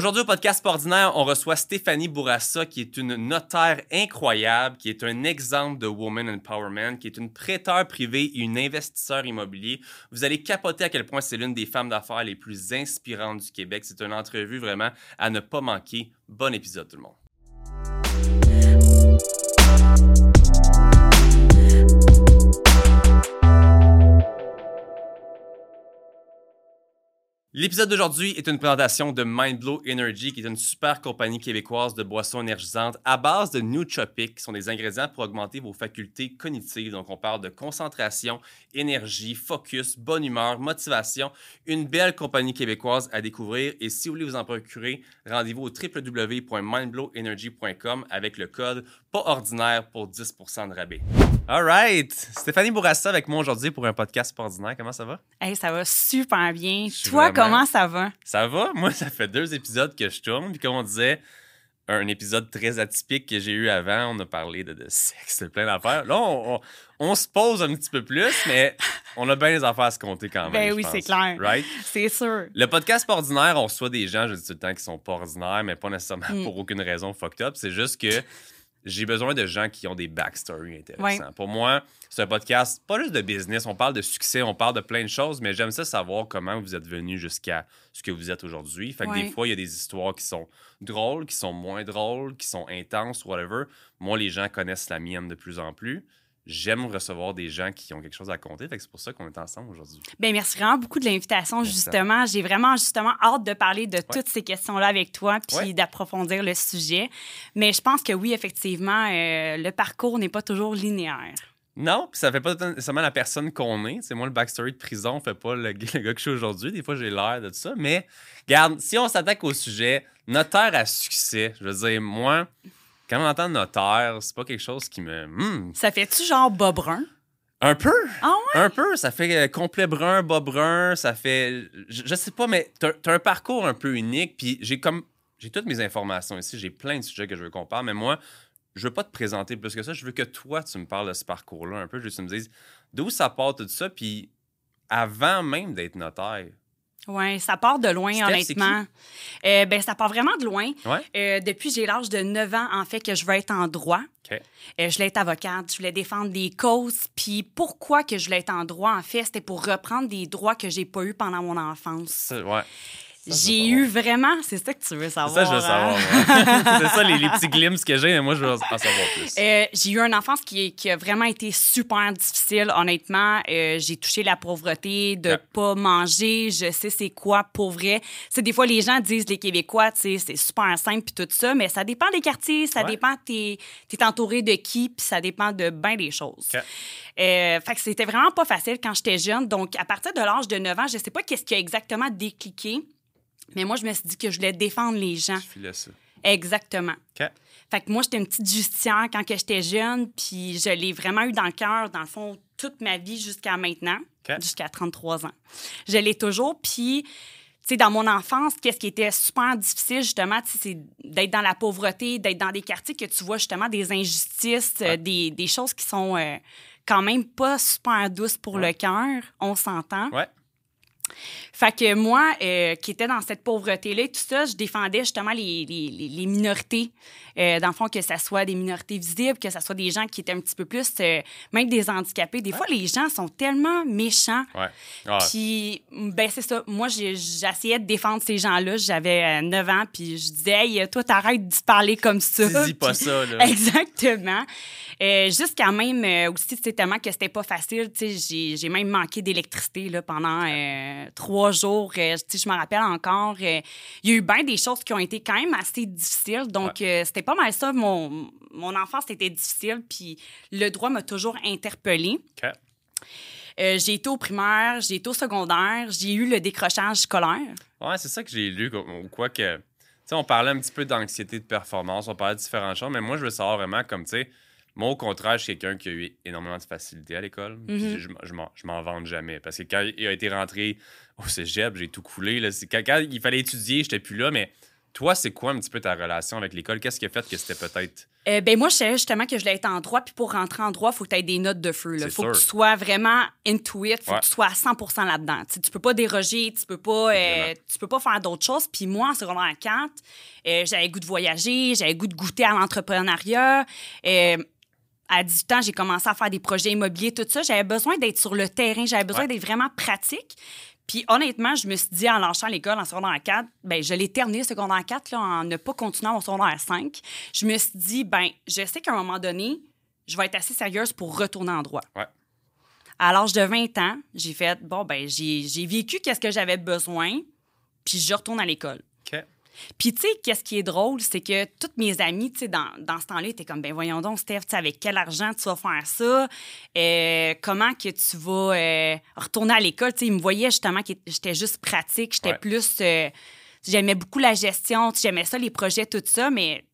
Aujourd'hui, au podcast ordinaire, on reçoit Stéphanie Bourassa, qui est une notaire incroyable, qui est un exemple de woman empowerment, qui est une prêteur privé et une investisseur immobilier. Vous allez capoter à quel point c'est l'une des femmes d'affaires les plus inspirantes du Québec. C'est une entrevue vraiment à ne pas manquer. Bon épisode, tout le monde. L'épisode d'aujourd'hui est une présentation de Mindblow Energy, qui est une super compagnie québécoise de boissons énergisantes à base de nootropics, qui sont des ingrédients pour augmenter vos facultés cognitives. Donc, on parle de concentration, énergie, focus, bonne humeur, motivation. Une belle compagnie québécoise à découvrir. Et si vous voulez vous en procurer, rendez-vous au www.mindblowenergy.com avec le code pas ordinaire pour 10% de rabais. All right. Stéphanie Bourassa avec moi aujourd'hui pour un podcast ordinaire. Comment ça va? Hey, ça va super bien. Toi, comment ça va? Ça va? Moi, ça fait deux épisodes que je tourne. Puis comme on disait, un épisode très atypique que j'ai eu avant, on a parlé de, sexe, de plein d'affaires. Là, on, se pose un petit peu plus, mais on a bien les affaires à se compter quand même. Ben oui, c'est clair. Right? C'est sûr. Le podcast pas ordinaire, on reçoit des gens, je dis tout le temps, qui sont pas ordinaires, mais pas nécessairement mm. pour aucune raison fucked up. C'est juste que j'ai besoin de gens qui ont des backstories intéressants. Pour moi, c'est un podcast pas juste de business, on parle de succès, on parle de plein de choses, mais j'aime ça savoir comment vous êtes venu jusqu'à ce que vous êtes aujourd'hui. Fait que des fois, il y a des histoires qui sont drôles, qui sont moins drôles, qui sont intenses, whatever. Moi, les gens connaissent la mienne de plus en plus j'aime recevoir des gens qui ont quelque chose à compter. c'est pour ça qu'on est ensemble aujourd'hui. Bien, merci vraiment beaucoup de l'invitation, justement. J'ai vraiment, justement, hâte de parler de toutes ces questions-là avec toi, puis d'approfondir le sujet. Mais je pense que oui, effectivement, euh, le parcours n'est pas toujours linéaire. Non, puis ça fait pas nécessairement la personne qu'on est. C'est moi le backstory de prison, fait pas le, gars que je suis aujourd'hui. Des fois, j'ai l'air de tout ça. Mais, regarde, si on s'attaque au sujet, notaire à succès, je veux dire, moi, quand on entend notaire, c'est pas quelque chose qui me. Hmm. Ça fait-tu genre bas brun? Un peu. Ah ouais? Un peu. Ça fait euh, complet brun, bas brun. Ça fait. Je, sais pas, mais t'as as un parcours un peu unique. Puis j'ai comme. J'ai toutes mes informations ici. J'ai plein de sujets que je veux qu'on parle. Mais moi, je veux pas te présenter plus que ça. Je veux que toi, tu me parles de ce parcours-là un peu. Je veux que tu me dises d'où ça part tout ça. Puis avant même d'être notaire, oui, ça part de loin, honnêtement. Euh, ben, ça part vraiment de loin. Ouais. Euh, depuis j'ai l'âge de 9 ans, en fait, que je veux être en droit. Euh, je voulais être avocate, je voulais défendre des causes. Puis pourquoi que je voulais être en droit, en fait, c'était pour reprendre des droits que j'ai pas eu pendant mon enfance. Ouais. J'ai eu vraiment. C'est ça que tu veux savoir. C'est ça, je veux savoir. Hein? c'est ça, les, petits glimpses que j'ai, mais moi, je veux en savoir plus. Euh, j'ai eu une enfance qui, qui, a vraiment été super difficile, honnêtement. Euh, j'ai touché la pauvreté, de pas manger. Je sais c'est quoi, pour vrai. C'est des fois, les gens disent, les Québécois, tu sais, c'est super simple puis tout ça, mais ça dépend des quartiers, ça dépend, t'es es entouré de qui, puis ça dépend de bien des choses. Euh, fait que c'était vraiment pas facile quand j'étais jeune. Donc, à partir de l'âge de 9 ans, je sais pas qu'est-ce qui a exactement décliqué. Mais moi, je me suis dit que je voulais défendre les gens. Ça. Exactement. Fait que moi, j'étais une petite justicière quand j'étais jeune, puis je l'ai vraiment eu dans le cœur, dans le fond, toute ma vie jusqu'à maintenant, jusqu'à 33 ans. Je l'ai toujours, puis... Tu sais, dans mon enfance, qu'est-ce qui était super difficile, justement, c'est d'être dans la pauvreté, d'être dans des quartiers que tu vois justement des injustices, euh, des, des, choses qui sont euh, quand même pas super douces pour le cœur, on s'entend. Ouais. Fait que moi, euh, qui étais dans cette pauvreté-là tout ça, je défendais justement les, les, minorités. Euh, dans le fond, que ce soit des minorités visibles, que ce soit des gens qui étaient un petit peu plus, euh, même des handicapés. Des fois, les gens sont tellement méchants. Ouais. Ah. Puis, ben c'est ça. Moi, j'essayais de défendre ces gens-là. J'avais 9 ans, puis je disais, hey, toi, t'arrêtes de parler comme ça. Dis pas ça, là. Exactement. Jusqu'à même aussi, c'est tellement que c'était pas facile. J'ai même manqué d'électricité pendant trois jours. Euh, je me rappelle encore, euh, il y a eu bien des choses qui ont été quand même assez difficiles. Donc, euh, c'était pas mal ça. Mon, mon enfance était difficile, puis le droit m'a toujours interpellée. j'ai été au primaire, j'ai été au secondaire, j'ai eu le décrochage scolaire. Ouais, c'est ça que j'ai lu. Quoi que. Tu sais, on parlait un petit peu d'anxiété de performance, on parlait de différentes choses, mais moi, je veux savoir vraiment comme, tu sais, moi, au contraire, je suis quelqu'un qui a eu énormément de facilité à l'école. Mm-hmm. Je, je m'en vante jamais. Parce que quand il a été rentré au cégep, j'ai tout coulé. Là. Quand, il fallait étudier, j'étais plus là, mais Toi, c'est quoi un petit peu ta relation avec l'école? Qu'est-ce qui a fait que c'était peut-être. Euh, ben moi, je savais justement que je voulais être en droit, puis pour rentrer en droit, il faut que tu aies des notes de feu. Il faut que tu sois vraiment into it, il faut que tu sois à 100% là-dedans. Tu, tu peux pas déroger, tu peux pas, euh, tu peux pas faire d'autres choses. Puis moi, en secondaire 4, euh, j'avais goût de voyager, j'avais goût de goûter à l'entrepreneuriat. à 18 ans, j'ai commencé à faire des projets immobiliers, tout ça. J'avais besoin d'être sur le terrain, j'avais besoin d'être vraiment pratique. Puis honnêtement, je me suis dit en lâchant l'école en secondaire 4, ben je l'ai terminé secondaire 4 là, en ne pas continuant au secondaire 5. Je me suis dit, ben je sais qu'à un moment donné, je vais être assez sérieuse pour retourner en droit. Ouais. À l'âge de 20 ans, j'ai fait, bon, ben j'ai vécu qu'est-ce que j'avais besoin, puis je retourne à l'école. Puis, tu sais, qu'est-ce qui est drôle, c'est que toutes mes amies, tu sais, dans, dans, ce temps-là, étaient comme, ben voyons donc, Steph, avec quel argent tu vas faire ça? Euh, comment que tu vas euh, retourner à l'école? Tu sais, ils me voyaient justement que j'étais juste pratique, j'étais plus... Euh, j'aimais beaucoup la gestion, j'aimais ça, les projets, tout ça, mais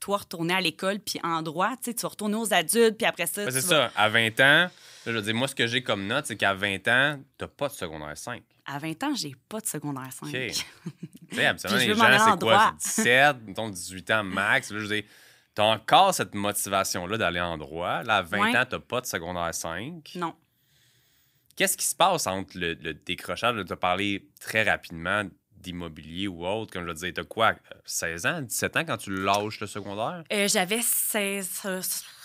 toi, retourner à l'école, puis en droit, tu sais, tu vas retourner aux adultes, puis après ça... Ben, c'est ça, à 20 ans, je veux dire, moi, ce que j'ai comme note, c'est qu'à 20 ans, t'as pas de secondaire 5. À 20 ans, j'ai pas de secondaire 5. OK. tu sais, absolument, les gens, c'est quoi? 17, 18 ans max. Là, je veux dire, t'as encore cette motivation-là d'aller en droit. Là, à 20 ans, t'as pas de secondaire 5. Non. Qu'est-ce qui se passe entre le, décrochage? Tu as parlé très rapidement d'immobilier ou autre. Comme je le disais, t'as quoi? 16 ans, 17 ans quand tu lâches le secondaire? Euh, j'avais 16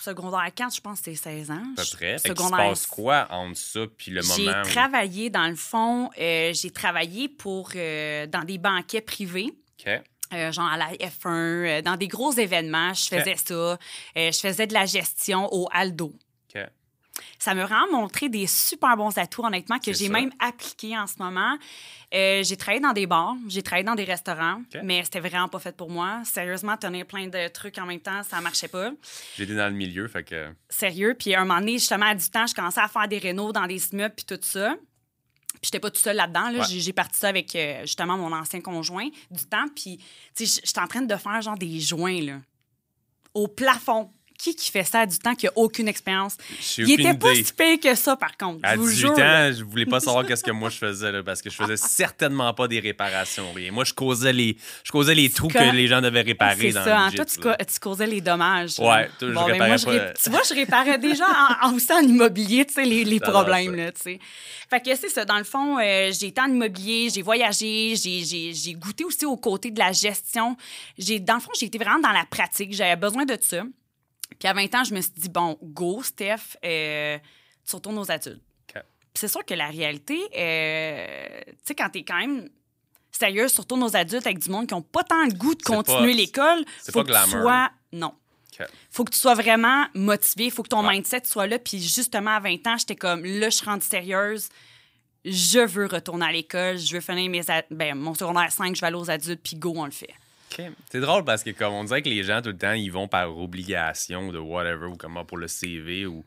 secondaire 4, je pense que c'était 16 ans. À peu près. Secondaire... se passe quoi entre ça puis le moment J'ai travaillé, dans le fond, euh, j'ai travaillé pour, euh, dans des banquets privés. OK. Euh, genre à la F1, dans des gros événements, je faisais ça. je faisais de la gestion au Aldo. Ça me rend montré des super bons atouts, honnêtement, que j'ai même appliqués en ce moment. Euh, j'ai travaillé dans des bars, j'ai travaillé dans des restaurants, mais c'était vraiment pas fait pour moi. Sérieusement, tenir plein de trucs en même temps, ça marchait pas. J'étais dans le milieu, fait que. Sérieux. Puis à un moment donné, justement, à du temps, je commençais à faire des rénaux dans des immeubles puis tout ça. Puis j'étais pas tout seul là-dedans. Là. J'ai parti ça avec euh, justement mon ancien conjoint du temps. Puis, tu sais, j'étais en train de faire genre des joints, là, au plafond qui qui fait ça à du temps qui a aucune expérience? Il était pas si pire que ça, par contre. À 18 ans, je voulais pas savoir qu'est-ce que moi je faisais, là, parce que je faisais certainement pas des réparations. Rien. Moi, je causais les, je causais les trous que les gens devaient réparer dans ça. le Toi, tu, causais les dommages. Ouais, toi, je ben, réparais pas. Tu vois, je réparais déjà en, aussi en immobilier, tu sais, les, les problèmes, là, tu sais. Fait que c'est ça. Dans le fond, euh, j'ai été en immobilier, j'ai voyagé, j'ai goûté aussi aux côtés de la gestion. Dans le fond, j'ai été vraiment dans la pratique. J'avais besoin de ça. Puis à 20 ans, je me suis dit, bon, go, Steph, euh, tu retournes aux adultes. c'est sûr que la réalité, euh, tu sais, quand t'es quand même sérieux, surtout nos adultes avec du monde qui n'ont pas tant le goût de continuer l'école, faut que tu sois... Non. Faut que tu sois vraiment motivé, faut que ton mindset soit là. Puis justement, à 20 ans, j'étais comme, là, je rentre sérieuse, je veux retourner à l'école, je veux finir mes ben, mon secondaire 5, je vais aller aux adultes, puis go, on le fait. C'est drôle parce que comme on dirait que les gens tout le temps ils vont par obligation de whatever ou comment pour le CV ou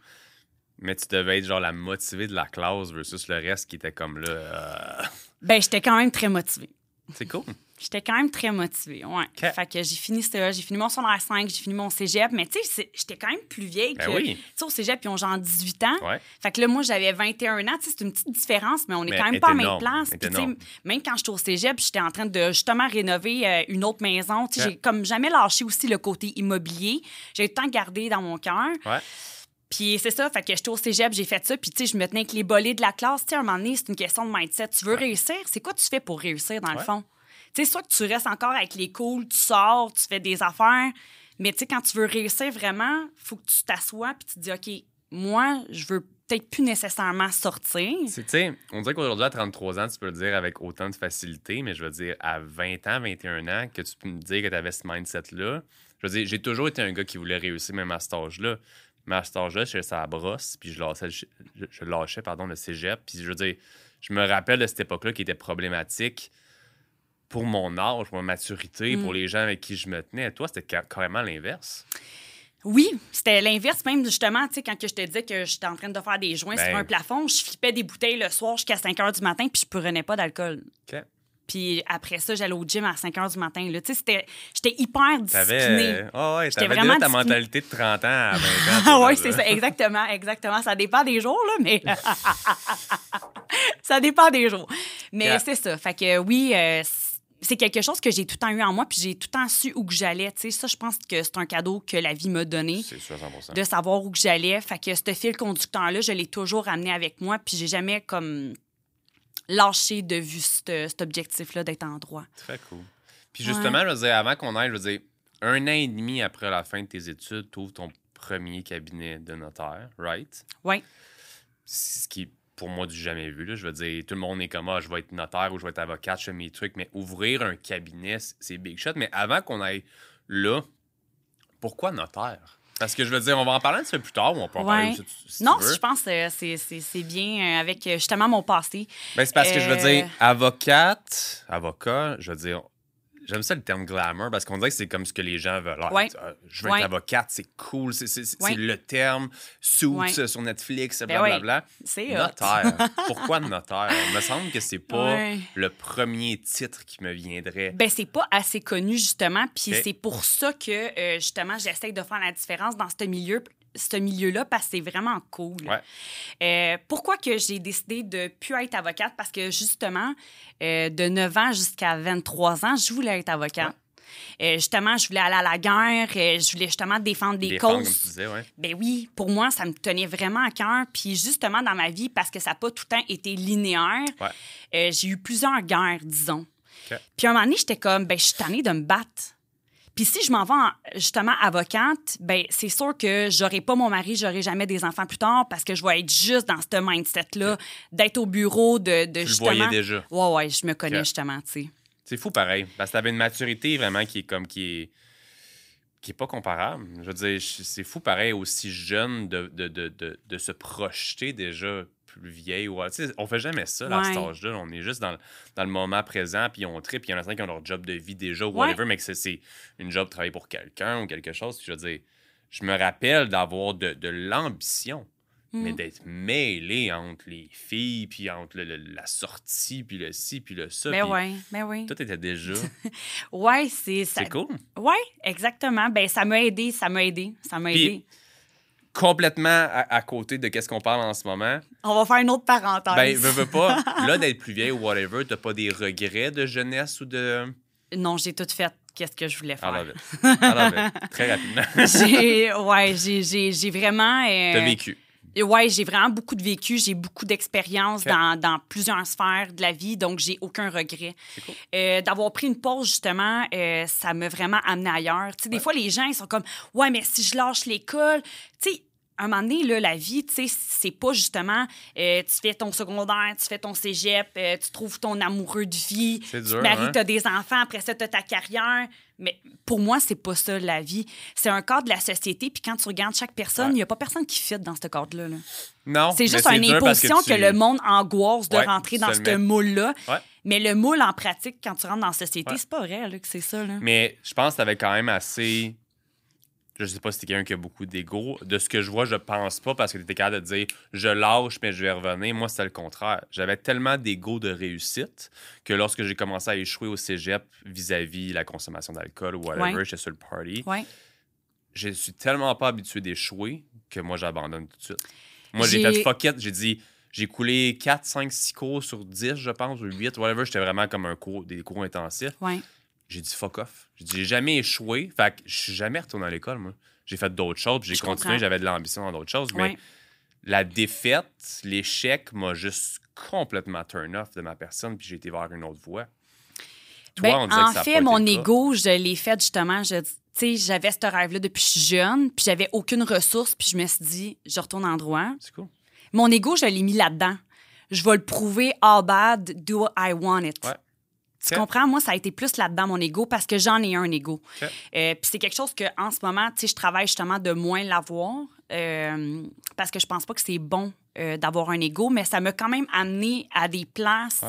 mais tu devais être genre la motivée de la classe versus le reste qui était comme là. Euh, ben j'étais quand même très motivée. C'est cool. J'étais quand même très motivée, ouais. Fait que j'ai fini ça, j'ai fini mon secondaire 5, j'ai fini mon cégep, mais tu sais, j'étais quand même plus vieille ben que... Oui. Tu sais, au cégep, ils ont genre 18 ans. Ouais. Fait que là, moi, j'avais 21 ans, tu sais, c'est une petite différence, mais on est quand même pas à même place. Puis, même quand j'étais au cégep, j'étais en train de justement rénover euh, une autre maison. Tu sais, j'ai comme jamais lâché aussi le côté immobilier. J'ai le temps de garder dans mon cœur. Ouais. Puis c'est ça, fait que j'étais au cégep, j'ai fait ça, puis tu sais, je me tenais avec les bolets de la classe. Tu sais, à un moment donné, c'est une question de mindset. Tu veux réussir, c'est quoi tu fais pour réussir, dans le fond? Tu sais, soit que tu restes encore avec les cools, tu sors, tu fais des affaires, mais tu sais, quand tu veux réussir vraiment, faut que tu t'assoies puis tu te dis, OK, moi, je veux peut-être plus nécessairement sortir. Tu sais, on dirait qu'aujourd'hui, à 33 ans, tu peux le dire avec autant de facilité, mais je veux dire, à 20 ans, 21 ans, que tu peux me dire que tu avais ce mindset-là. Je veux dire, j'ai toujours été un gars qui voulait réussir, même à cet âge-là. Mais à cet âge-là, à brosse, puis je lâchais, je lâchais pardon, le cégep. Puis je veux dire, je me rappelle de cette époque-là qui était problématique pour mon âge, pour ma maturité, pour mm. les gens avec qui je me tenais. Toi, c'était carrément l'inverse. Oui, c'était l'inverse même justement, tu sais, quand que je te disais que j'étais en train de faire des joints sur ben. un plafond, je flippais des bouteilles le soir jusqu'à 5 h du matin, puis je prenais pas d'alcool. Puis après ça, j'allais au gym à 5 h du matin. Tu sais, c'était... J'étais hyper disciplinée. Oh, ouais, t'avais vraiment ta mentalité de 30 ans à 20 ans. Ah oui, c'est ça, exactement, exactement. Ça dépend des jours, là, mais... ça dépend des jours. Mais c'est ça. Fait que oui, euh, c'est quelque chose que j'ai tout le temps eu en moi, puis j'ai tout le temps su où que j'allais. Tu sais, ça, je pense que c'est un cadeau que la vie m'a donné. C'est 100%. De savoir où que j'allais. Fait que ce fil conducteur-là, je l'ai toujours amené avec moi, puis j'ai jamais comme lâché de vue cet objectif-là d'être en droit. Très cool. Puis justement, je veux dire, avant qu'on aille, je veux dire, un an et demi après la fin de tes études, tu ouvres ton premier cabinet de notaire, right? Oui. Ce qui pour moi du jamais vu. Là. Je veux dire, tout le monde est comme ah, je vais être notaire ou je vais être avocat, je fais mes trucs, mais ouvrir un cabinet, c'est big shot. Mais avant qu'on aille là, pourquoi notaire? Parce que je veux dire, on va en parler un petit peu plus tard ou on peut en parler si Non, je pense que c'est bien euh, avec euh, justement mon passé. Ben, c'est parce que je veux dire, euh, avocate, avocat, je veux dire, J'aime ça le terme glamour parce qu'on dirait que c'est comme ce que les gens veulent. Euh, je veux être avocate, c'est cool, c'est le terme. Suits sur Netflix, ben blablabla. C'est Notaire. Pourquoi notaire? Il me semble que c'est pas le premier titre qui me viendrait. Ben, c'est pas assez connu, justement. Puis c'est pour ça que, euh, justement, j'essaie de faire la différence dans ce milieu ce milieu-là parce que c'est vraiment cool. Euh, pourquoi que j'ai décidé de plus être avocate? Parce que justement, euh, de 9 ans jusqu'à 23 ans, je voulais être avocate. Euh, justement, je voulais aller à la guerre, je voulais justement défendre des causes. Comme tu disais, ouais. Ben oui, pour moi, ça me tenait vraiment à cœur. Puis justement, dans ma vie, parce que ça n'a pas tout le temps été linéaire, j'ai eu plusieurs guerres, disons. Puis à un moment donné, j'étais comme, ben, je suis tannée de me battre. Puis si je m'en vais justement avocate, ben c'est sûr que j'aurai pas mon mari, j'aurai jamais des enfants plus tard parce que je vais être juste dans ce mindset-là, d'être au bureau, de, de tu justement... le voyais déjà. Ouais, ouais, je me connais justement, tu sais. C'est fou pareil, parce que t'avais une maturité vraiment qui est comme, qui est qui est pas comparable. Je veux dire, c'est fou pareil aussi jeune de, de, de, de se projeter déjà plus vieille. Ou, on fait jamais ça à cet âge-là. On est juste dans, dans, le moment présent, puis on tripe, puis il y en a qui ont leur job de vie déjà, ou whatever, mais que c'est une job de travailler pour quelqu'un ou quelque chose. je veux dire, je me rappelle d'avoir de, de mais mm. d'être mêlé entre les filles, puis entre la sortie, puis le ci, puis le ça. Mais ben oui, mais ben oui. Tout était déjà. ouais, c'est C'est cool. Ouais, exactement. Ben, ça m'a aidé, ça m'a aidé, ça m'a aidé complètement à, côté de qu'est-ce qu'on parle en ce moment. On va faire une autre parenthèse. Ben, veux, veux pas. là, d'être plus vieille ou whatever, t'as pas des regrets de jeunesse ou de. Non, j'ai tout fait qu'est-ce que je voulais faire. Alors, Très rapidement. j'ai, ouais, j'ai, j'ai, vraiment. Euh... T'as vécu. Ouais, j'ai vraiment beaucoup de vécu, j'ai beaucoup d'expérience dans, dans, plusieurs sphères de la vie, donc j'ai aucun regret. Euh, d'avoir pris une pause, justement, euh, ça m'a vraiment amené ailleurs. Tu sais, des fois, les gens, ils sont comme, ouais, mais si je lâche l'école, tu sais, un moment donné, là, la vie, tu sais, c'est pas justement euh, tu fais ton secondaire, tu fais ton cégep, euh, tu trouves ton amoureux de vie, tu te maries, hein? t'as des enfants, après ça, t'as ta carrière. Mais pour moi, c'est pas ça, la vie. C'est un cadre de la société, puis quand tu regardes chaque personne, il y a pas personne qui fit dans ce cadre-là. Non. C'est juste une imposition que, le monde angoisse de rentrer dans ce moule-là. Mais le moule, en pratique, quand tu rentres dans la société, c'est pas vrai là, que c'est ça. Là. Mais je pense que t'avais quand même assez je sais pas si t'es quelqu'un qui a beaucoup d'ego. De ce que je vois, je pense pas parce que t'étais capable de dire je lâche, mais je vais revenir. Moi, c'était le contraire. J'avais tellement d'ego de réussite que lorsque j'ai commencé à échouer au cégep vis-à-vis la consommation d'alcool ou whatever, j'étais sur le party. Je suis tellement pas habitué d'échouer que moi, j'abandonne tout de suite. Moi, j'ai fait fuck it. J'ai dit j'ai coulé 4, 5, 6 cours sur 10, je pense, ou 8, whatever. J'étais vraiment comme un cours, des cours intensifs. Ouais j'ai dit fuck off. J'ai dit, j'ai jamais échoué. Fait que je suis jamais retourné à l'école, moi. J'ai fait d'autres choses, j'ai continué, j'avais de l'ambition dans d'autres choses. Mais la défaite, l'échec m'a juste complètement turn off de ma personne, puis j'ai été vers une autre voie. Toi, ben, on en que ça fait, mon ego, je l'ai fait justement. Je, j'avais ce rêve-là depuis que je suis jeune, puis j'avais aucune ressource, puis je me suis dit, je retourne en droit. C'est cool. Mon ego, je l'ai mis là-dedans. Je vais le prouver, all bad, do I want it? Ouais. Tu comprends? Moi, ça a été plus là-dedans, mon ego, parce que j'en ai un ego. Euh, puis c'est quelque chose que en ce moment, tu sais, je travaille justement de moins l'avoir, euh, parce que je pense pas que c'est bon euh, d'avoir un ego, mais ça m'a quand même amené à des places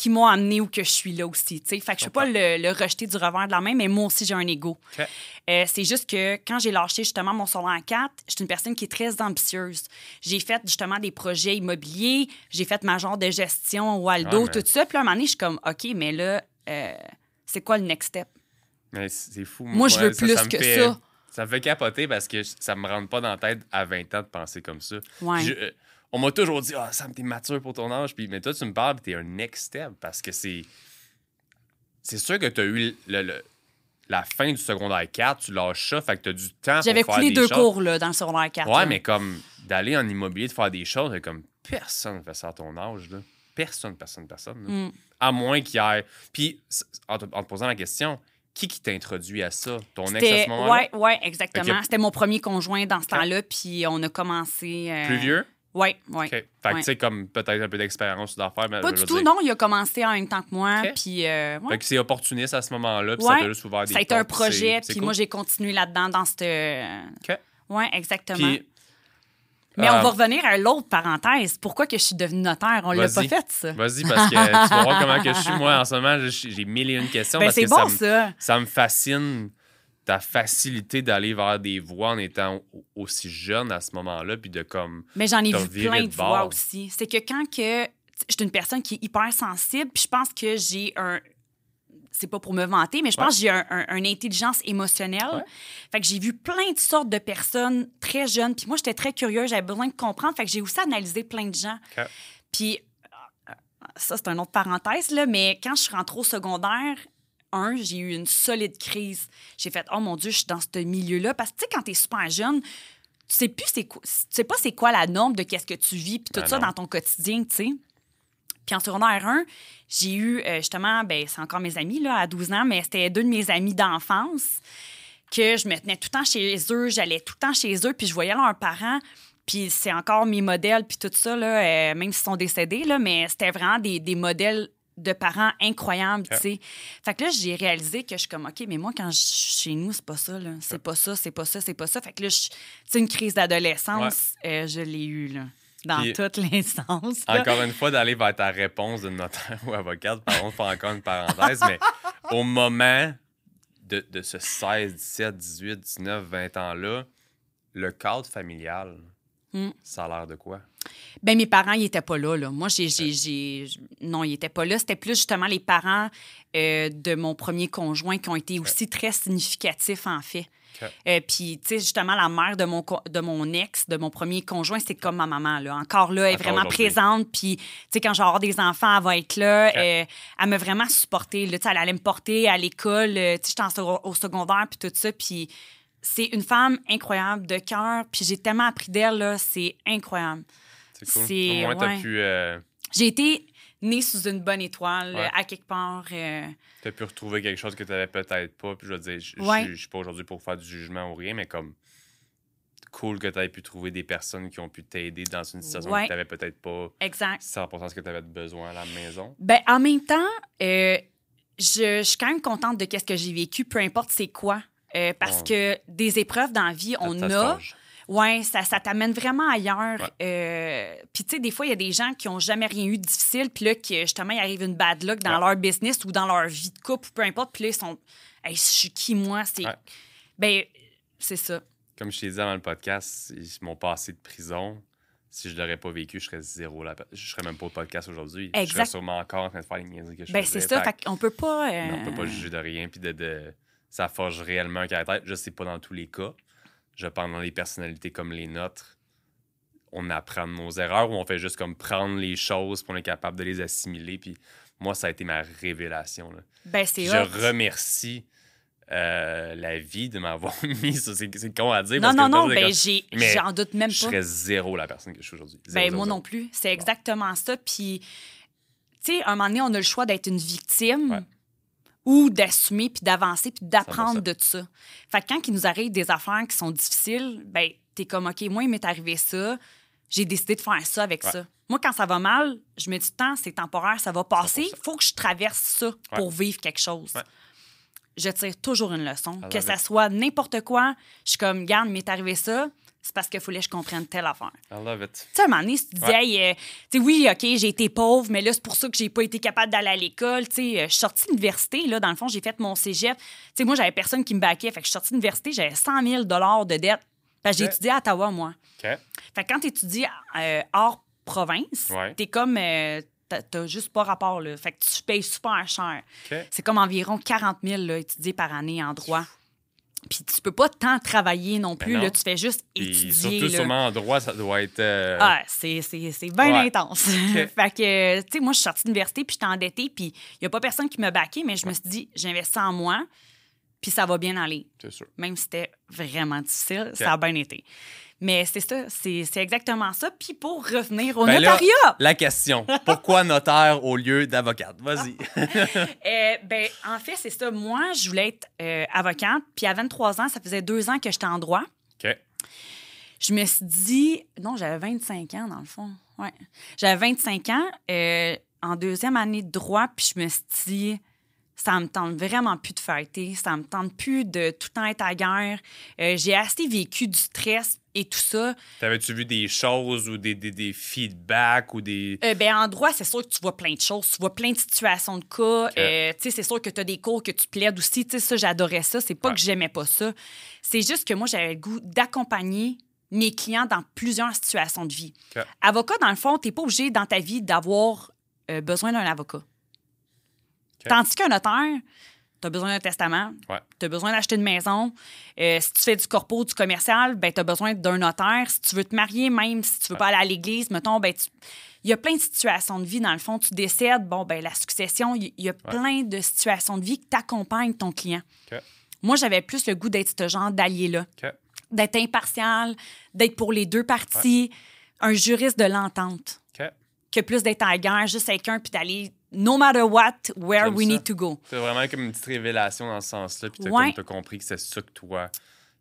qui m'ont amené où que je suis là aussi. Fait que je ne peux pas le, rejeter du revers de la main, mais moi aussi, j'ai un ego. Euh, c'est juste que quand j'ai lâché justement mon salaire en 4, je suis une personne qui est très ambitieuse. J'ai fait justement des projets immobiliers, j'ai fait ma genre de gestion au Waldo, tout ça. Puis à un moment donné, je suis comme, OK, mais là, euh, c'est quoi le next step? Mais c'est fou. Moi, je veux plus que ça. Ça me fait capoter parce que ça me rentre pas dans la tête à 20 ans de penser comme ça. Ouais. Euh, on m'a toujours dit Ah, Sam, t'es mature pour ton âge. Puis, mais toi, tu me parles, t'es un next step parce que c'est. c'est sûr que tu as eu le, la fin du secondaire 4, tu lâches ça, fait que tu as du temps J'avais pour faire coulé des deux choses. cours là, dans le secondaire 4. Ouais, là. mais comme d'aller en immobilier, de faire des choses, comme personne fait ça à ton âge. Là. Personne, personne, personne. là. Mm. À moins qu'il y ait. Puis, en te, en te posant la question, qui qui t'a introduit à ça? Ton ex à ce moment-là? ouais, ouais, exactement. C'était mon premier conjoint dans ce temps-là, puis on a commencé. euh, Plus vieux? Ouais. OK. Fait que, ouais. tu sais, comme peut-être un peu d'expérience d'affaires. mais Pas du tout, dire- non. Il a commencé en même temps que moi, Ok. puis euh, ouais. Fait que c'est opportuniste à ce moment-là, puis Ouais. ça t'a juste ouvert des ça a été un projet, puis cool. moi, j'ai continué là-dedans dans cette. OK. Ouais, exactement. Puis, Mais euh, on va revenir à l'autre parenthèse. Pourquoi que je suis devenue notaire? On l'a pas fait, ça. Vas-y, parce que tu vas voir comment que je suis. Moi, en ce moment, j'ai mille et une questions. Ben, parce c'est que bon, ça me- ça. ça me fascine ta facilité d'aller vers des voies en étant au- aussi jeune à ce moment-là, puis de comme. Mais j'en ai vu plein de bord. aussi. C'est que quand que je suis une personne qui est hyper sensible, puis je pense que j'ai un c'est pas pour me vanter, mais je Ouais. pense que j'ai un, un- une intelligence émotionnelle. Ouais. Fait que j'ai vu plein de sortes de personnes très jeunes. Puis moi, j'étais très curieuse, j'avais besoin de comprendre. Fait que j'ai aussi analysé plein de gens. Puis euh, ça, c'est une autre parenthèse, là, mais quand je suis rentrée au secondaire, un, j'ai eu une solide crise. J'ai fait, oh mon Dieu, je suis dans ce milieu-là. Parce que, tu sais, quand t'es super jeune, tu sais plus c'est quoi, tu sais pas c'est quoi la norme de qu'est-ce que tu vis, puis tout Ben ça non. dans ton quotidien, tu sais. Puis en secondaire 1, j'ai eu euh, justement, ben, c'est encore mes amis là, à 12 ans, mais c'était deux de mes amis d'enfance que je me tenais tout le temps chez eux, j'allais tout le temps chez eux, puis je voyais leurs parents. Puis c'est encore mes modèles, puis tout ça, là, euh, même s'ils sont décédés, là, mais c'était vraiment des, des modèles de parents incroyables, tu sais. Fait que là, j'ai réalisé que je suis comme, OK, mais moi, quand je suis chez nous, c'est pas ça, là. C'est pas ça, c'est pas ça, c'est pas ça. Fait que là, c'est une crise d'adolescence, euh, je l'ai eue, là, dans Puis- toutes les sens. là. Encore une fois, d'aller vers ta réponse de notaire ou avocate, pardon, faire encore une parenthèse, mais au moment de, de ce 16, 17, 18, 19, 20 ans-là, le cadre familial, Hmm. ça a l'air de quoi? Ben, mes parents, ils étaient pas là, là. Moi, j'ai... j'ai- j'ai- Non, ils étaient pas là. C'était plus justement les parents euh, de mon premier conjoint qui ont été aussi très significatifs, en fait. OK. Euh, Puis, tu sais, justement, la mère de mon, co- de mon ex, de mon premier conjoint, c'est comme ma maman, là. Encore là, elle est Encore vraiment aujourd'hui. présente. Puis, tu sais, quand avoir des enfants, elle va être là. Euh, elle m'a vraiment supportée, là. Tu sais, elle allait me porter à l'école. Tu sais, j'étais en au secondaire, puis tout ça. Puis, c'est une femme incroyable, de cœur. Puis, j'ai tellement appris d'elle, là. C'est incroyable. C'est cool. Au moins, t'as ouais. pu, euh, J'ai été née sous une bonne étoile, Ouais. à quelque part. euh, t'as pu retrouver quelque chose que t'avais peut-être pas. Puis je veux dire, je Ouais. suis pas aujourd'hui pour faire du jugement ou rien, mais comme cool que t'aies pu trouver des personnes qui ont pu t'aider dans une situation que t'avais peut-être pas exact. 100% ce que t'avais besoin à la maison. Ben, en même temps, euh, je, je suis quand même contente de ce que j'ai vécu, peu importe c'est quoi. Euh, parce que des épreuves dans la vie, on Ça a. Ouais, ça, ça t'amène vraiment ailleurs. Ouais. Euh, puis, tu sais, des fois, il y a des gens qui ont jamais rien eu de difficile, puis là, justement, il arrive une bad luck dans Ouais. leur business ou dans leur vie de couple, ou peu importe, puis là, ils sont. Hey, je suis qui, moi? C'est. Ouais. Ben, c'est ça. Comme je t'ai dit avant le podcast, ils- mon passé de prison, si je l'aurais pas vécu, je serais zéro. Là, je serais même pas au podcast aujourd'hui. Je serais sûrement encore en train de faire les niaiseries que je Ben, c'est ça. Fait Fait qu'on peut pas. euh, Non, on peut pas juger de rien, puis de, de- ça forge réellement un caractère. Je sais pas dans tous les cas. Je pense dans les personnalités comme les nôtres, on apprend de nos erreurs ou on fait juste comme prendre les choses, puis on est capable de les assimiler. Puis moi, ça a été ma révélation. là. Ben, c'est Je hot. remercie euh, la vie de m'avoir mis ça. C'est c'est con à dire. Non, parce non, que non, ben, comme- j'ai, Mais j'en doute même je pas. serais zéro la personne que je suis aujourd'hui. Zéro, Ben, zéro, moi zéro. non plus. C'est exactement ça. Puis, tu sais, un moment donné, on a le choix d'être une victime Ouais. Ou d'assumer, puis d'avancer, puis d'apprendre 100%. de ça. Fait que quand il nous arrive des affaires qui sont difficiles, ben, t'es comme, OK, moi, il m'est arrivé ça. J'ai décidé de faire ça avec Ouais. ça. Moi, quand ça va mal, je me dis, temps, c'est temporaire, ça va passer. 100%. Il faut que je traverse ça pour vivre quelque chose. Ouais. Je tire toujours une leçon. Que ça it. soit n'importe quoi, je suis comme, garde, il m'est arrivé ça, c'est parce qu'il fallait que je comprenne telle affaire. I love it. Tu sais, à un moment donné, si tu disais, Ouais. hey, euh, tu sais, oui, OK, j'ai été pauvre, mais là, c'est pour ça que j'ai pas été capable d'aller à l'école. Tu sais, euh, je suis sortie de l'université, là, dans le fond, j'ai fait mon cégep. Tu sais, moi, j'avais personne qui me baquait. Fait que je suis sortie de l'université, j'avais 100 000 de dette. Que j'ai étudié à Ottawa, moi. OK. Fait que quand tu étudies euh, hors province, Ouais. t'es comme. euh, t'as- juste pas rapport, là. Fait que tu payes super cher. OK. C'est comme environ 40 000 là, étudiés par année en droit. Puis tu peux pas tant travailler non Ben plus. non. Là, tu fais juste Puis étudier. surtout, là. sûrement en droit, ça doit être. euh, Ah, c'est, c'est, c'est bien Ouais. intense. fait que, tu sais, moi, je suis sortie de l'université, puis j'étais endettée, puis il n'y a pas personne qui m'a baqué, mais je me suis dit, j'investis en moi, puis ça va bien aller. C'est sûr. Même si c'était vraiment difficile, ça a bien été. Mais c'est ça, c'est, c'est exactement ça. Puis pour revenir au Ben là, notariat, la question pourquoi notaire au lieu d'avocate? Vas-y. euh, ben, en fait, c'est ça. Moi, je voulais être euh, avocate, puis à 23 ans, ça faisait deux ans que j'étais en droit. OK. je me suis dit, non, j'avais 25 ans dans le fond. Ouais. J'avais 25 ans euh, en deuxième année de droit, puis je me suis dit, ça me tente vraiment plus de fêter, ça me tente plus de tout le temps être à guerre. Euh, J'ai assez vécu du stress et tout ça. T'avais-tu vu des choses ou des, des, des feedbacks ou des. Euh, ben, en droit, c'est sûr que tu vois plein de choses. Tu vois plein de situations de cas. Euh, tu sais, c'est sûr que tu as des cours que tu plaides aussi. Tu sais, ça, j'adorais ça. C'est pas Ouais. que j'aimais pas ça. C'est juste que moi, j'avais le goût d'accompagner mes clients dans plusieurs situations de vie. Avocat, dans le fond, tu n'es pas obligé dans ta vie d'avoir euh, besoin d'un avocat. Tandis qu'un notaire, tu as besoin d'un testament, Ouais. tu as besoin d'acheter une maison. Euh, si tu fais du corpo, du commercial, ben, tu as besoin d'un notaire. Si tu veux te marier, même si tu veux pas aller à l'église, mettons, ben, tu- il y a plein de situations de vie. Dans le fond, tu décèdes, bon, ben, la succession, il y a plein de situations de vie qui t'accompagnent ton client. Moi, j'avais plus le goût d'être ce genre d'allié-là, d'être impartial, d'être pour les deux parties, un juriste de l'entente, que plus d'être en guerre juste avec un puis d'aller no matter what, where J'aime we ça. need to go. C'est vraiment comme une petite révélation dans ce sens-là. Puis t'as Ouais. comme t'as compris que c'est ça que toi,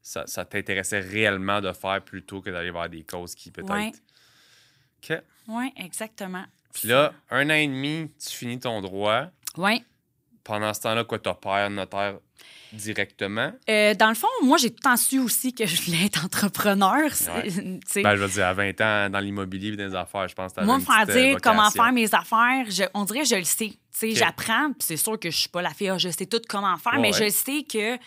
ça, ça t'intéressait réellement de faire plutôt que d'aller vers des causes qui peut-être. Ouais. OK. Oui, exactement. Puis là, un an et demi, tu finis ton droit. Oui. Pendant ce temps-là, quoi, t'as père notaire directement? Euh, dans le fond, moi, j'ai tout le temps su aussi que je voulais être entrepreneur. Ouais. Ben, je veux dire, à 20 ans, dans l'immobilier et dans les affaires, je pense que moi, me faire euh, dire comment faire mes affaires, je- on dirait que je le sais. Tu sais, Ok. J'apprends, puis c'est sûr que je suis pas la fille, ah, je sais tout comment faire, Ouais, mais ouais. je sais que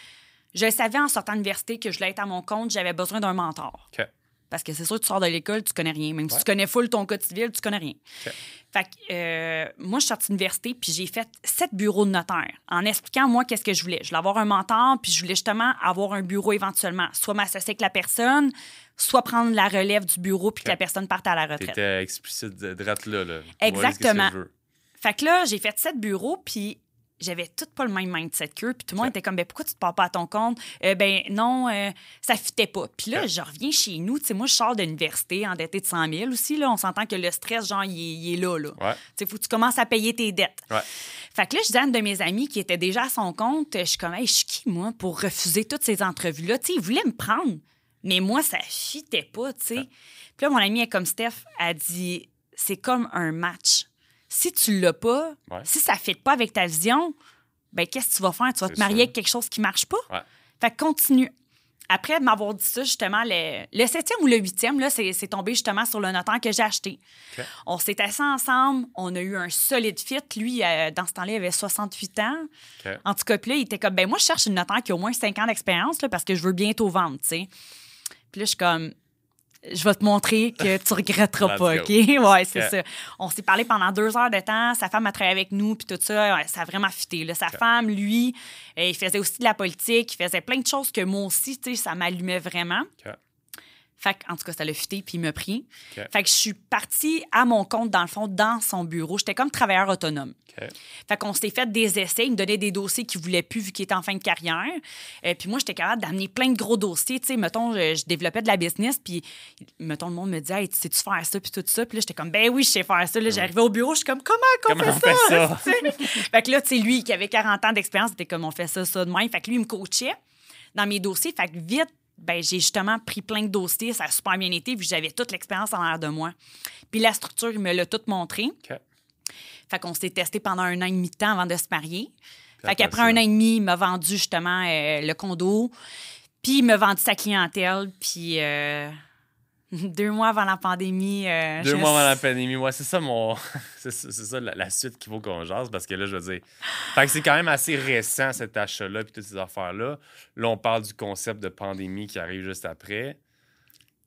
je savais en sortant de l'université que je voulais être à mon compte, j'avais besoin d'un mentor. OK. Parce que c'est sûr, tu sors de l'école, tu connais rien. Même si Ouais. tu connais full ton code civil, tu connais rien. Fait que euh, moi, je suis sortie de l'université, puis j'ai fait sept bureaux de notaire en expliquant, moi, qu'est-ce que je voulais. Je voulais avoir un mentor, puis je voulais justement avoir un bureau éventuellement. Soit m'associer avec la personne, soit prendre la relève du bureau, puis que la personne parte à la retraite. T'étais explicite de drette là. là. Exactement. Fait que là, j'ai fait sept bureaux, puis j'avais tout pas le même mindset qu'eux. Puis tout le monde était comme, ben pourquoi tu te pars pas à ton compte? Euh, ben non, euh, ça fitait pas. Puis là, je reviens chez nous. Tu sais, moi, je sors de l'université endetté de 100 000 aussi. Là. On s'entend que le stress, genre, il est, là. là. Ouais. Tu sais, faut que tu commences à payer tes dettes. Ouais. Fait que là, je disais à une de mes amies qui était déjà à son compte, je suis comme, hey, je suis qui, moi, pour refuser toutes ces entrevues-là? Tu sais, il voulait me prendre, mais moi, ça fitait pas, tu sais. Puis là, mon amie est comme Steph, a dit, c'est comme un match. Si tu l'as pas, Ouais. si ça ne fit pas avec ta vision, ben qu'est-ce que tu vas faire? Tu vas te marier sûr. avec quelque chose qui marche pas? Ouais. Fait que continue. Après m'avoir dit ça, justement, le, le septième ou le huitième, là, c'est c'est tombé justement sur le notaire que j'ai acheté. On s'est assis ensemble, on a eu un solide fit. Lui, euh, dans ce temps-là, il avait 68 ans. En tout cas, puis là, il était comme, ben moi, je cherche une notaire qui a au moins 5 ans d'expérience là, parce que je veux bientôt vendre, tu sais. Puis là, je suis comme, je vais te montrer que tu regretteras pas. OK? Ouais, c'est OK. ça. On s'est parlé pendant deux heures de temps. Sa femme a travaillé avec nous, puis tout ça. Ouais, ça a vraiment fité. Là. Sa femme, lui, euh, il faisait aussi de la politique. Il faisait plein de choses que moi aussi, tu sais, ça m'allumait vraiment. Fait que, en tout cas, ça l'a fité, puis il m'a pris. Fait que je suis partie à mon compte, dans le fond, dans son bureau. J'étais comme travailleur autonome. OK. Fait qu'on s'était fait des essais. Il me donnait des dossiers qu'il voulait plus vu qu'il était en fin de carrière. Euh, puis moi, j'étais capable d'amener plein de gros dossiers. Tu sais, mettons, je, je développais de la business. Puis, mettons, le monde me disait, hey, tu sais-tu faire ça? Puis tout ça? Puis là, j'étais comme, ben oui, je sais faire ça. Là, j'arrivais au bureau, je suis comme, comment qu'on Comment fait, on ça? fait ça? Fait que là, tu sais, lui, qui avait 40 ans d'expérience, c'était comme, on fait ça, ça de même. Fait que lui, il me coachait dans mes dossiers. Fait que vite, ben, j'ai justement pris plein de dossiers. Ça a super bien été, vu que j'avais toute l'expérience en l'air de moi. Puis la structure, il me l'a toute montré. OK. Fait qu'on s'est testé pendant un an et demi de temps avant de se marier. Fait après qu'après un an et demi, il m'a vendu justement euh, le condo. Puis il m'a vendu sa clientèle. Puis euh, deux mois avant la pandémie. euh, Deux je- mois avant la pandémie, ouais, c'est ça mon. c'est ça, la, la suite qu'il faut qu'on jase parce que là, je veux dire. Fait que c'est quand même assez récent cet achat-là puis toutes ces affaires-là. Là, on parle du concept de pandémie qui arrive juste après.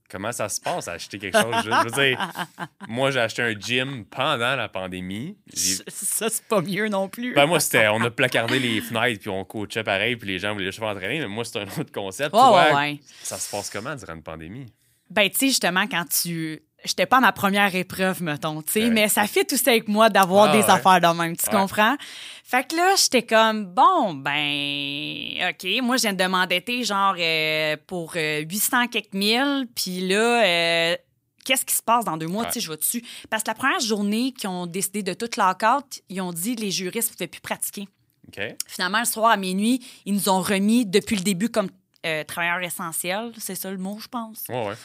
comment ça se passe acheter quelque chose? Je veux dire, moi, j'ai acheté un gym pendant la pandémie. Ça, c'est pas mieux non plus. Ben, moi, c'était, on a placardé les fenêtres, puis on coachait pareil, puis les gens voulaient juste faire entraîner, mais moi, c'est un autre concept. ouais. Ça se passe comment durant une pandémie? Ben, tu sais, justement, quand tu j'étais pas à ma première épreuve, mettons, tu sais, mais ça fait tout ça avec moi d'avoir ah, des affaires dans même, tu comprends? Fait que là, j'étais comme, bon, ben, OK, moi, je viens de m'endetter, genre, euh, pour 800 euh, quelques mille, puis là, euh, qu'est-ce qui se passe dans deux mois, tu sais, je vais dessus. Parce que la première journée qu'ils ont décidé de toute la carte, ils ont dit les juristes ne pouvaient plus pratiquer. Finalement, le soir à minuit, ils nous ont remis depuis le début comme travailleurs essentiels, c'est ça le mot, je pense. Ouais, ouais.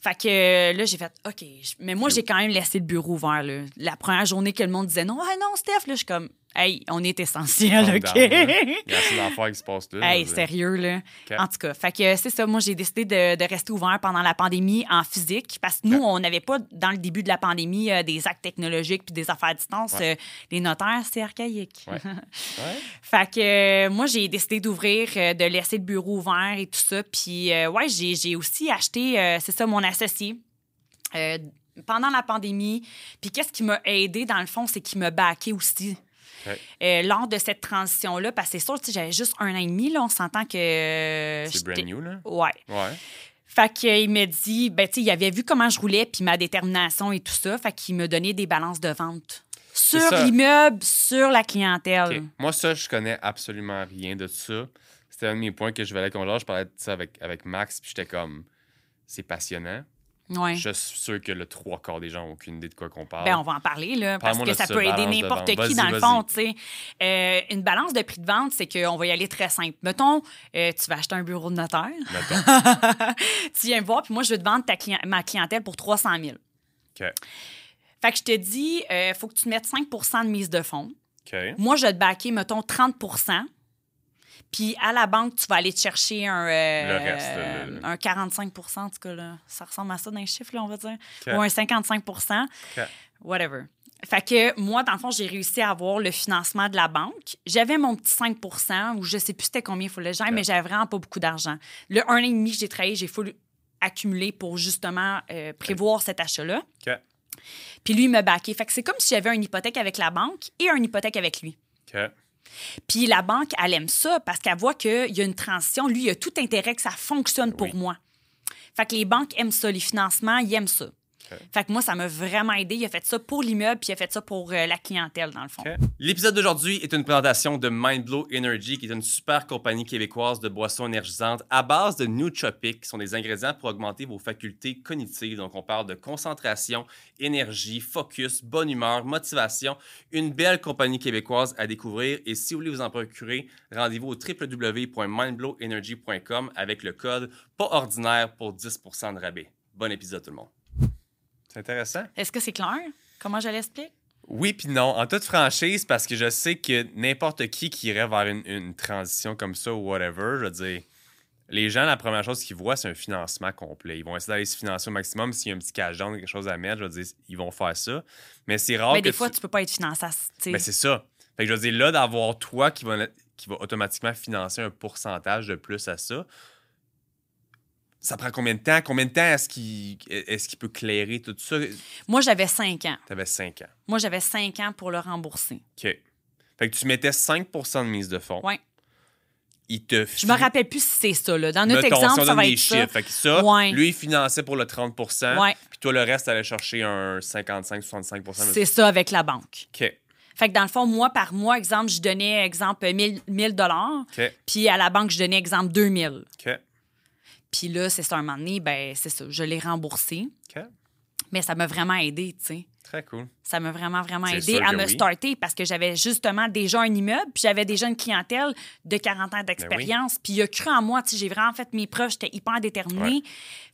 Fait que euh, là, j'ai fait OK. Mais moi, j'ai quand même laissé le bureau ouvert. Là. La première journée que le monde disait non, ah non, Steph, là, je suis comme Hey, on est essentiel, OK? Il y a assez d'affaires qui se passent là. Hey, sérieux, là. En tout cas, fait que c'est ça. Moi, j'ai décidé de, rester ouvert pendant la pandémie en physique parce que nous, on n'avait pas, dans le début de la pandémie, euh, des actes technologiques puis des affaires à distance. Euh, les notaires, c'est archaïque. Ouais. fait que moi, j'ai décidé d'ouvrir, de laisser le bureau ouvert et tout ça. Puis, ouais, j'ai aussi acheté, c'est ça, mon associé. pendant la pandémie. Puis qu'est-ce qui m'a aidé, dans le fond, c'est qu'il m'a baqué aussi. Euh, lors de cette transition-là, parce que c'est sûr, j'avais juste un an et demi, là, on s'entend que. c'est brand new, là? Ouais. Ouais. Fait qu'il m'a dit, ben, tu il avait vu comment je roulais, puis ma détermination et tout ça. Fait qu'il me donnait des balances de vente sur l'immeuble, sur la clientèle. Moi, ça, je connais absolument rien de ça. C'était un de mes points que je valais qu'on Je parlais de ça avec, avec Max, puis j'étais comme, c'est passionnant. Je suis sûr que le trois quarts des gens n'ont aucune idée de quoi qu'on parle. Ben, on va en parler, là, parce que ça peut aider n'importe qui, dans le fond. Euh, une balance de prix de vente, c'est qu'on va y aller très simple. Mettons, euh, tu vas acheter un bureau de notaire. tu viens me voir, puis moi, je veux te vendre ta ma clientèle pour 300 000. OK. Fait que je te dis, il euh, faut que tu te mettes 5% de mise de fonds. OK. Moi, je vais te backer, mettons, 30 puis à la banque, tu vas aller te chercher un, euh, un 45 en tout cas. Là. Ça ressemble à ça dans les chiffres, là, on va dire. Ou un 55% Whatever. Fait que moi, dans le fond, j'ai réussi à avoir le financement de la banque. J'avais mon petit 5% ou je sais plus c'était combien il faut le gérer, mais j'avais vraiment pas beaucoup d'argent. Le 1,5 an et demi que j'ai travaillé, j'ai fallu accumuler pour justement euh, prévoir cet achat-là. Puis lui, il me baqué. Fait que c'est comme si j'avais une hypothèque avec la banque et une hypothèque avec lui. Puis la banque, elle aime ça parce qu'elle voit qu'il y a une transition. Lui, il a tout intérêt que ça fonctionne pour moi. Fait que les banques aiment ça, les financements, ils aiment ça. Fait que moi, ça m'a vraiment aidé. Il a fait ça pour l'immeuble, puis il a fait ça pour euh, la clientèle, dans le fond. L'épisode d'aujourd'hui est une présentation de Mindblow Energy, qui est une super compagnie québécoise de boissons énergisantes à base de nootropics, qui sont des ingrédients pour augmenter vos facultés cognitives. Donc, on parle de concentration, énergie, focus, bonne humeur, motivation. Une belle compagnie québécoise à découvrir. Et si vous voulez vous en procurer, rendez-vous au www.mindblowenergy.com avec le code pas ordinaire pour 10% de rabais. Bon épisode tout le monde. C'est intéressant. Est-ce que c'est clair? Comment je l'explique? Oui, puis non. En toute franchise, parce que je sais que n'importe qui qui irait vers une, transition comme ça ou whatever, je veux dire, les gens, la première chose qu'ils voient, c'est un financement complet. Ils vont essayer d'aller se financer au maximum. S'il y a un petit cash quelque chose à mettre, je veux dire, ils vont faire ça. Mais c'est rare. Mais des fois, tu... peux pas être financé. Mais c'est ça. Fait que je veux dire, là, d'avoir toi qui va, qui va automatiquement financer un pourcentage de plus à ça, ça prend combien de temps? Combien de temps est-ce qu'il est peut clairer tout ça? Moi, j'avais cinq ans. Tu avais cinq ans. Moi, j'avais cinq ans pour le rembourser. OK. Fait que tu mettais 5% de mise de fonds. Oui. Il te Je me rappelle plus si c'est ça. Là. Dans notre exemple, ça va être chiffres. Ça. Fait que ça, lui, il finançait pour le 30% Puis toi, le reste, allait chercher un 55-65% C'est ça avec la banque. OK. Fait que dans le fond, moi, par mois, exemple, je donnais, exemple, 1000 dollars. Puis à la banque, je donnais, exemple, 2000. OK. Puis là, c'est ça, un moment donné, ben, c'est ça, je l'ai remboursé. Mais ça m'a vraiment aidé, tu sais. Très cool. Ça m'a vraiment, vraiment aidé à me starter parce que j'avais justement déjà un immeuble, puis j'avais déjà une clientèle de 40 ans ben d'expérience. Puis il a cru en moi, tu sais, j'ai vraiment fait mes preuves, j'étais hyper déterminée.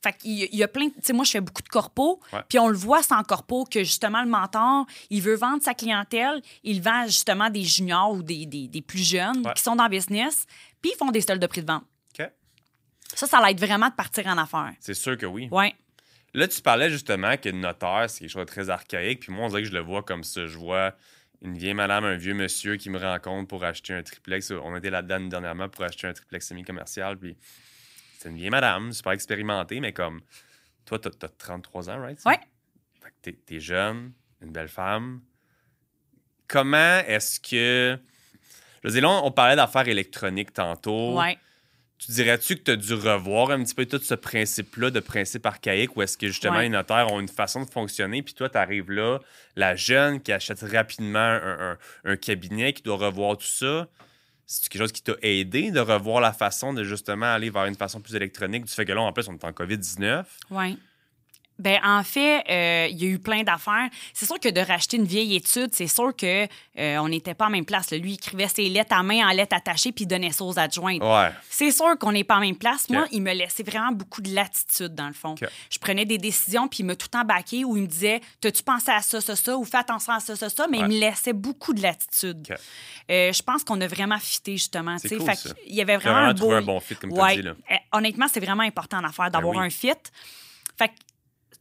Fait qu'il y a plein, tu sais, moi, je fais beaucoup de corpos, puis on le voit sans corpo que justement, le mentor, il veut vendre sa clientèle, il vend justement des juniors ou des, des, plus jeunes qui sont dans le business, puis ils font des soldes de prix de vente. Ça, ça l'aide vraiment de partir en affaires. C'est sûr que oui. Oui. Là, tu parlais justement que notaire, c'est quelque chose de très archaïque. Puis moi, on dirait que je le vois comme ça. Je vois une vieille madame, un vieux monsieur qui me rencontre pour acheter un triplex. On était là-dedans dernièrement pour acheter un triplex semi-commercial. Puis c'est une vieille madame, super expérimentée, mais comme toi, tu as, 33 ans, right? Oui. Tu es, jeune, une belle femme. Comment est-ce que. Je veux dire, là, on parlait d'affaires électroniques tantôt. Oui. Tu dirais-tu que tu as dû revoir un petit peu tout ce principe-là de principe archaïque ou est-ce que justement les notaires ont une façon de fonctionner puis toi, tu arrives là, la jeune qui achète rapidement un, cabinet, qui doit revoir tout ça? C'est quelque chose qui t'a aidé de revoir la façon de justement aller vers une façon plus électronique? Du fait que là, en plus, on est en COVID-19? Oui. Ben en fait, euh, il y a eu plein d'affaires. C'est sûr que de racheter une vieille étude, c'est sûr que euh, on n'était pas en même place. Lui, il écrivait ses lettres à main en lettres attachées puis il donnait ça aux adjointes. Ouais. C'est sûr qu'on n'est pas en même place. Moi, il me laissait vraiment beaucoup de latitude dans le fond. Je prenais des décisions puis il m'a tout le temps baqué où il me disait "T'as-tu pensé à ça, ça, ça ou fais attention à ça, ça, ça", mais il me laissait beaucoup de latitude. Euh, je pense qu'on a vraiment fité justement. Cool, fait il y avait vraiment, un, beau... un bon fit comme tu dis là. Honnêtement, c'est vraiment important en d'avoir ben un fit. Fait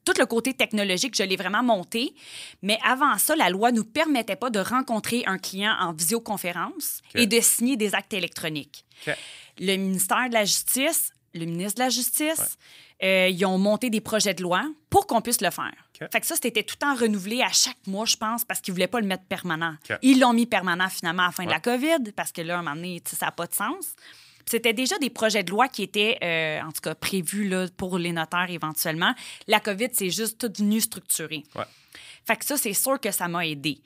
tout le côté technologique, je l'ai vraiment monté. Mais avant ça, la loi ne nous permettait pas de rencontrer un client en visioconférence et de signer des actes électroniques. Le ministère de la Justice, le ministre de la Justice, euh, ils ont monté des projets de loi pour qu'on puisse le faire. Fait que ça, c'était tout le temps renouvelé à chaque mois, je pense, parce qu'ils ne voulaient pas le mettre permanent. Ils l'ont mis permanent finalement à la fin de la COVID, parce que là, à un moment donné, ça n'a pas de sens. C'était déjà des projets de loi qui étaient, euh, en tout cas, prévus là, pour les notaires éventuellement. La COVID, c'est juste tout venu structuré. Ouais. Fait que ça, c'est sûr que ça m'a aidé.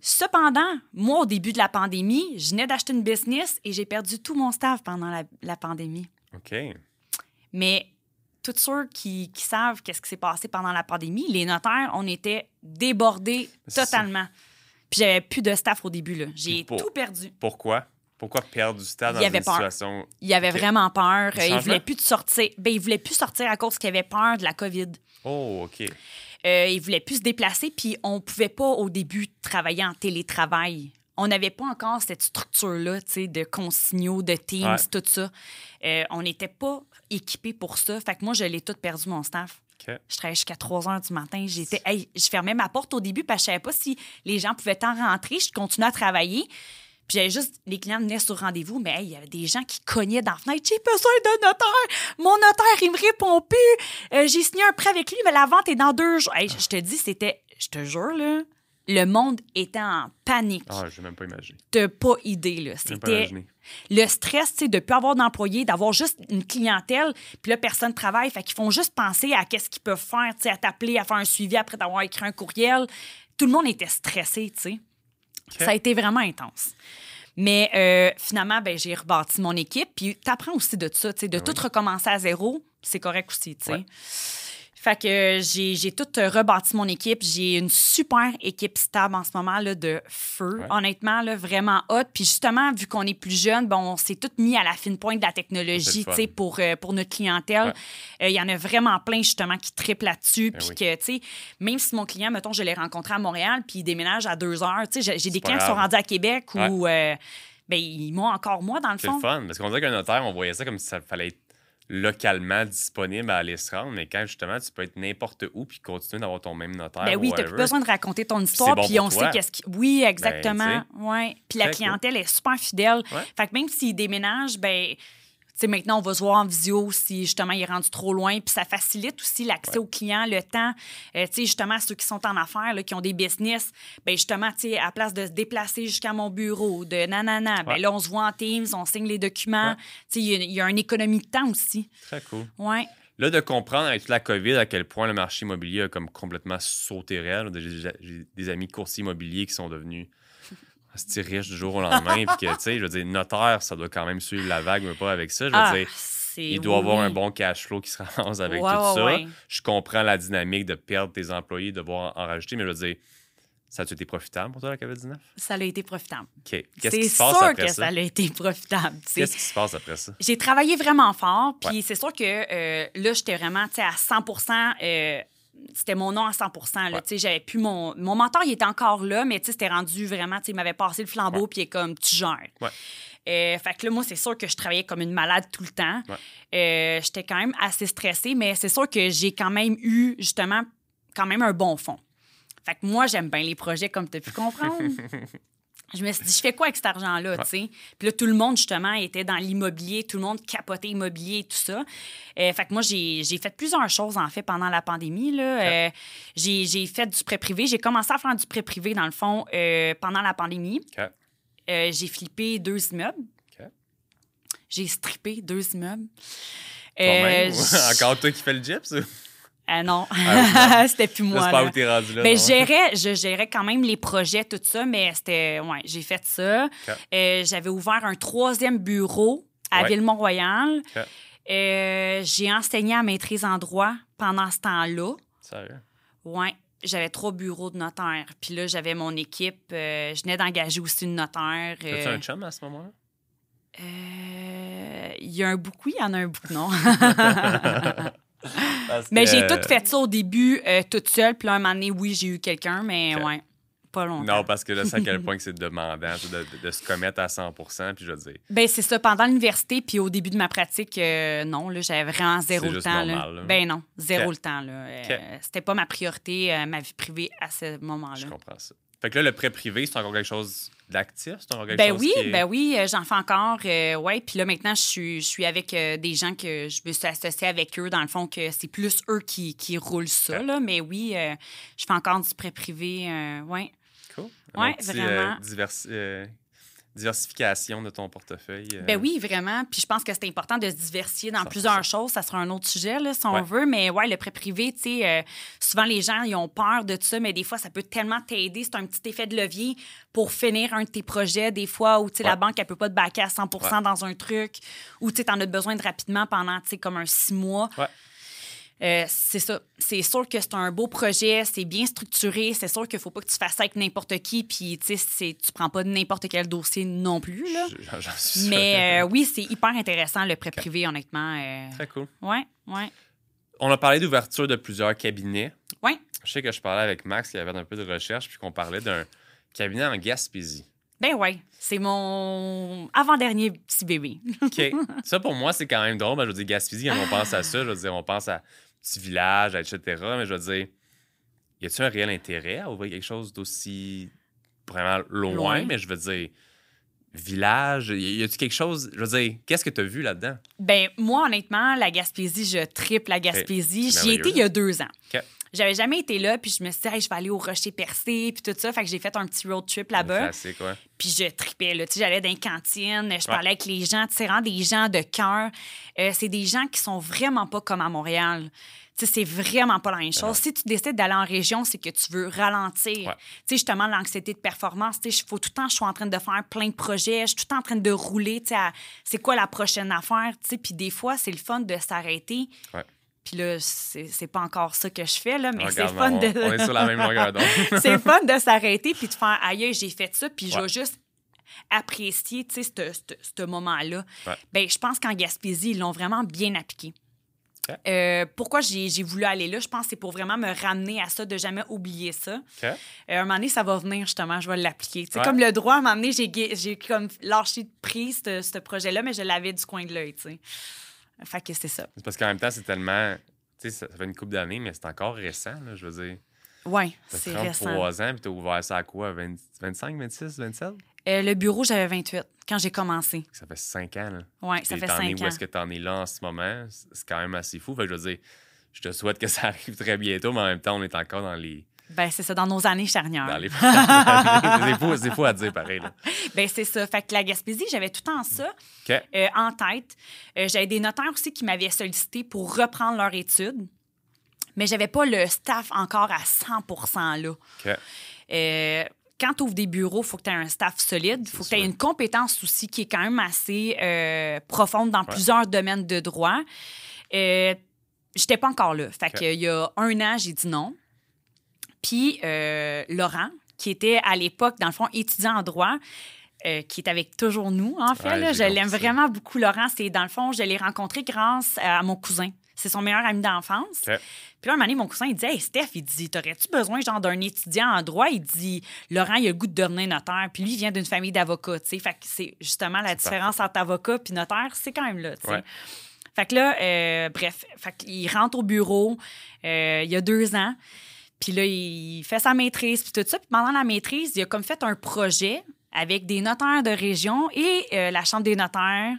Cependant, moi, au début de la pandémie, je venais d'acheter une business et j'ai perdu tout mon staff pendant la, pandémie. OK. Mais tous ceux qui, savent qu'est-ce qui s'est passé pendant la pandémie, les notaires, on était débordés totalement. Puis j'avais plus de staff au début. J'ai tout perdu. Pourquoi? Pourquoi perdre du stade dans une situation... Il avait vraiment peur. Il voulait plus de sortir. Ben, il voulait plus sortir à cause qu'il avait peur de la COVID. Oh, OK. Euh, il voulait plus se déplacer, puis on pouvait pas au début travailler en télétravail. On n'avait pas encore cette structure-là, tu sais, de consignaux, de Teams, tout ça. Euh, on n'était pas équipé pour ça. Fait que moi, je l'ai tout perdu, mon staff. Je travaillais jusqu'à 3 heures du matin. J'étais, je fermais ma porte au début parce que je savais pas si les gens pouvaient en rentrer. Je continuais à travailler. Puis j'avais juste, les clients venaient sur rendez-vous, mais il y avait des gens qui cognaient dans la fenêtre. J'ai besoin d'un notaire. Mon notaire, il me répond plus. Euh, j'ai signé un prêt avec lui, mais la vente est dans deux jours. je te dis, c'était, je te jure, là, le monde était en panique. Ah, je même pas imaginé. T'as pas idée, là. C'était le stress, tu sais, de ne plus avoir d'employés, d'avoir juste une clientèle, puis là, personne travaille. Fait qu'ils font juste penser à qu'est-ce qu'ils peuvent faire, tu sais, à t'appeler, à faire un suivi après d'avoir écrit un courriel. Tout le monde était stressé, tu sais. Ça a été vraiment intense. Mais euh, finalement, ben, j'ai rebâti mon équipe. Puis tu apprends aussi de ça, de ben tout recommencer à zéro, c'est correct aussi. tu sais. Fait que j'ai tout rebâti mon équipe. J'ai une super équipe stable en ce moment là, de feu. Honnêtement, là, vraiment hot. Puis justement, vu qu'on est plus jeune, bon, on s'est tout mis à la fine pointe de la technologie pour, euh, pour notre clientèle. Euh, il y en a vraiment plein justement qui triplent là-dessus. Ben puis que, tu sais, même si mon client, mettons, je l'ai rencontré à Montréal, puis il déménage à deux heures, tu sais, j'ai des clients qui sont rendus à Québec ou. Euh, ben, ils m'ont encore moi, dans le fond. C'est fun, parce qu'on dirait qu'un notaire, on voyait ça comme si ça fallait être localement disponible à aller se rendre, mais quand justement tu peux être n'importe où puis continuer d'avoir ton même notaire. Ben oui, tu n'as plus besoin de raconter ton histoire, puis on sait qu'est-ce qui. Oui, ben, exactement. ouais. Puis la clientèle est super fidèle. Fait que même s'ils déménagent, ben maintenant, on va se voir en visio si justement il est rendu trop loin. Puis ça facilite aussi l'accès aux clients, le temps. Euh, justement, ceux qui sont en affaires, là, qui ont des business, ben justement, à place de se déplacer jusqu'à mon bureau, de nanana, ben là, on se voit en Teams, on signe les documents. Il y, a une économie de temps aussi. Très cool. Ouais. Là, de comprendre avec la COVID à quel point le marché immobilier a comme complètement sauté réel. J'ai des amis coursiers immobiliers qui sont devenus c'est riche du jour au lendemain. puis que, tu sais, je veux dire, notaire, ça doit quand même suivre la vague, mais pas avec ça. Je veux ah, dire, il doit avoir un bon cash flow qui se ramasse avec tout ça. Je comprends la dynamique de perdre tes employés, de devoir en rajouter, mais je veux dire, ça a été profitable pour toi, la COVID-19? Ça a été profitable. OK. Qu'est-ce qui se passe après ça? C'est sûr que ça? a été profitable. Qu'est-ce qui se passe après ça? J'ai travaillé vraiment fort, puis c'est sûr que euh, là, j'étais vraiment à 100 c'était mon nom à 100% J'avais plus mon. Mon mentor, il était encore là, mais c'était rendu vraiment. Il m'avait passé le flambeau, puis il est comme, tu gères. Euh, fait que là, moi, c'est sûr que je travaillais comme une malade tout le temps. Euh, j'étais quand même assez stressée, mais c'est sûr que j'ai quand même eu, justement, quand même un bon fond. Fait que moi, j'aime bien les projets, comme tu as pu comprendre. je me suis dit, je fais quoi avec cet argent-là, tu sais? Puis là, tout le monde, justement, était dans l'immobilier, tout le monde capotait immobilier et tout ça. Euh, fait que moi, j'ai fait plusieurs choses, en fait, pendant la pandémie, là. Euh, j'ai fait du prêt privé. J'ai commencé à faire du prêt privé, dans le fond, euh, pendant la pandémie. j'ai flippé deux immeubles. J'ai strippé deux immeubles. Encore toi qui fais le gyps? Ah non, ah, c'était plus moi. Pas où t'es rendu là. Mais ben, je gérais, je gérais quand même les projets, tout ça, mais c'était. Ouais, j'ai fait ça. Euh, j'avais ouvert un troisième bureau à Ville-Mont-Royal. Euh, j'ai enseigné à maîtrise en droit pendant ce temps-là. Sérieux? Oui. J'avais trois bureaux de notaire. Puis là, j'avais mon équipe. Euh, je venais d'engager aussi une notaire. T'as-tu un chum à ce moment-là? Il y a un beaucoup, il y en a un bout, non. mais j'ai tout fait ça au début, euh, toute seule. Puis là, un moment donné, oui, j'ai eu quelqu'un, mais ouais, pas longtemps. Non, parce que là, c'est à quel point que c'est demandant de, se commettre à 100% puis je veux dire. Ben c'est ça. Pendant l'université, puis au début de ma pratique, euh, non, là, j'avais vraiment zéro le temps. Normal, là. Ben non, zéro le temps. Là. Euh, c'était pas ma priorité, ma vie privée à ce moment-là. Je comprends ça. Fait que là, le prêt privé, c'est encore quelque chose d'actif? C'est encore quelque ben oui, ben oui, euh, j'en fais encore. Euh, ouais, puis là, maintenant, je suis, je suis avec euh, des gens que je me suis associée avec eux. Dans le fond, que c'est plus eux qui, qui roulent ça, là. Mais oui, je fais encore du prêt privé. ouais. Cool. Oui, vraiment diversification de ton portefeuille. Euh? Ben oui, vraiment. Puis je pense que c'est important de se diversifier dans plusieurs choses. Ça sera un autre sujet, là, si on veut. Mais ouais, le prêt privé, tu sais, euh, souvent les gens, ils ont peur de ça, mais des fois, ça peut tellement t'aider. C'est un petit effet de levier pour finir un de tes projets, des fois, où, tu sais, la banque, elle peut pas te baquer à 100 dans un truc, ou, tu sais, en as besoin de rapidement pendant, tu sais, comme un six mois. Euh, c'est ça. C'est sûr que c'est un beau projet, c'est bien structuré. C'est sûr qu'il ne faut pas que tu fasses ça avec n'importe qui, puis tu sais, tu prends pas n'importe quel dossier non plus. Là. Mais euh, oui, c'est hyper intéressant, le prêt privé, honnêtement. Euh. Très cool. Oui, oui. On a parlé d'ouverture de plusieurs cabinets. Oui. Je sais que je parlais avec Max, qui avait un peu de recherche, puis qu'on parlait d'un cabinet en Gaspésie. Ben oui, c'est mon avant-dernier petit bébé. OK. Ça, pour moi, c'est quand même drôle. Ben, je veux dire, Gaspésie, on pense à ça, je veux dire, on pense à petit village, etc. Mais je veux dire, y a-t-il un réel intérêt à ouvrir quelque chose d'aussi vraiment loin, mais je veux dire, village, y a-t-il quelque chose, je veux dire, qu'est-ce que tu as vu là-dedans? Ben moi, honnêtement, la Gaspésie, je triple la Gaspésie. J'y ai été il y a deux ans. J'avais jamais été là, puis je me suis dit, je vais aller au Rocher Percé, puis tout ça. Fait que j'ai fait un petit road trip là-bas. Puis je tripais, là. Tu sais, j'allais dans les cantines, je parlais avec les gens. Tu sais, vraiment des gens de cœur. Euh, c'est des gens qui sont vraiment pas comme à Montréal. Tu sais, c'est vraiment pas la même chose. Si tu décides d'aller en région, c'est que tu veux ralentir. Tu sais, justement, l'anxiété de performance, tu sais, il faut tout le temps, je suis en train de faire plein de projets, je suis tout le temps en train de rouler, tu sais, c'est quoi la prochaine affaire, tu sais. Puis des fois, c'est le fun de s'arrêter. Puis là, c'est pas encore ça que je fais, là, mais c'est fun de. On est sur la même longueur c'est fun de s'arrêter puis de faire aïe, j'ai fait ça, puis je vais juste apprécier, tu sais, ce moment-là. Ben, je pense qu'en Gaspésie, ils l'ont vraiment bien appliqué. Euh, pourquoi j'ai voulu aller là? Je pense que c'est pour vraiment me ramener à ça, de jamais oublier ça. Euh, à un moment donné, ça va venir justement, je vais l'appliquer. C'est comme le droit, à un moment donné, j'ai comme lâché de prise ce, projet-là, mais je l'avais du coin de l'œil. Fait que c'est ça. parce qu'en même temps, c'est tellement. Tu sais, ça fait une couple d'années, mais c'est encore récent, là, je veux dire. Oui, c'est récent. 33 ans, puis tu as ouvert ça à quoi? 25, 26, 27? le bureau, j'avais 28 quand j'ai commencé. Ça fait 5 ans, là. Oui, ça fait 5 ans. Où est-ce que tu en es là en ce moment? C'est quand même assez fou. Fait que je veux dire, je te souhaite que ça arrive très bientôt, mais en même temps, on est encore dans les ben, c'est ça, dans nos années charnières. Dans les... c'est fou, à dire pareil. Là. Ben, c'est ça. Fait que la Gaspésie, j'avais tout en ça euh, en tête. Euh, j'avais des notaires aussi qui m'avaient sollicité pour reprendre leur étude, mais j'avais pas le staff encore à 100% là. Euh, quand tu ouvres des bureaux, il faut que tu aies un staff solide. Il faut que tu aies une compétence aussi qui est quand même assez profonde dans plusieurs domaines de droit. J'étais pas encore là. Fait qu'il y a un an, j'ai dit non. Puis euh, Laurent, qui était à l'époque, dans le fond, étudiant en droit, euh, qui est avec toujours nous, en fait. je l'aime vraiment beaucoup, Laurent. C'est, dans le fond, je l'ai rencontré grâce à mon cousin. C'est son meilleur ami d'enfance. Puis là, un moment donné, mon cousin, il dit Hey, Steph, il dit T'aurais-tu besoin genre d'un étudiant en droit? Il dit Laurent, il a le goût de devenir notaire. Puis lui, il vient d'une famille d'avocats. Fait que c'est justement la différence entre avocat et notaire, c'est quand même là. Fait que là, euh, bref, fait il rentre au bureau il y a deux ans. Puis là, il fait sa maîtrise, puis tout ça. Puis pendant la maîtrise, il a comme fait un projet avec des notaires de région et euh, la Chambre des notaires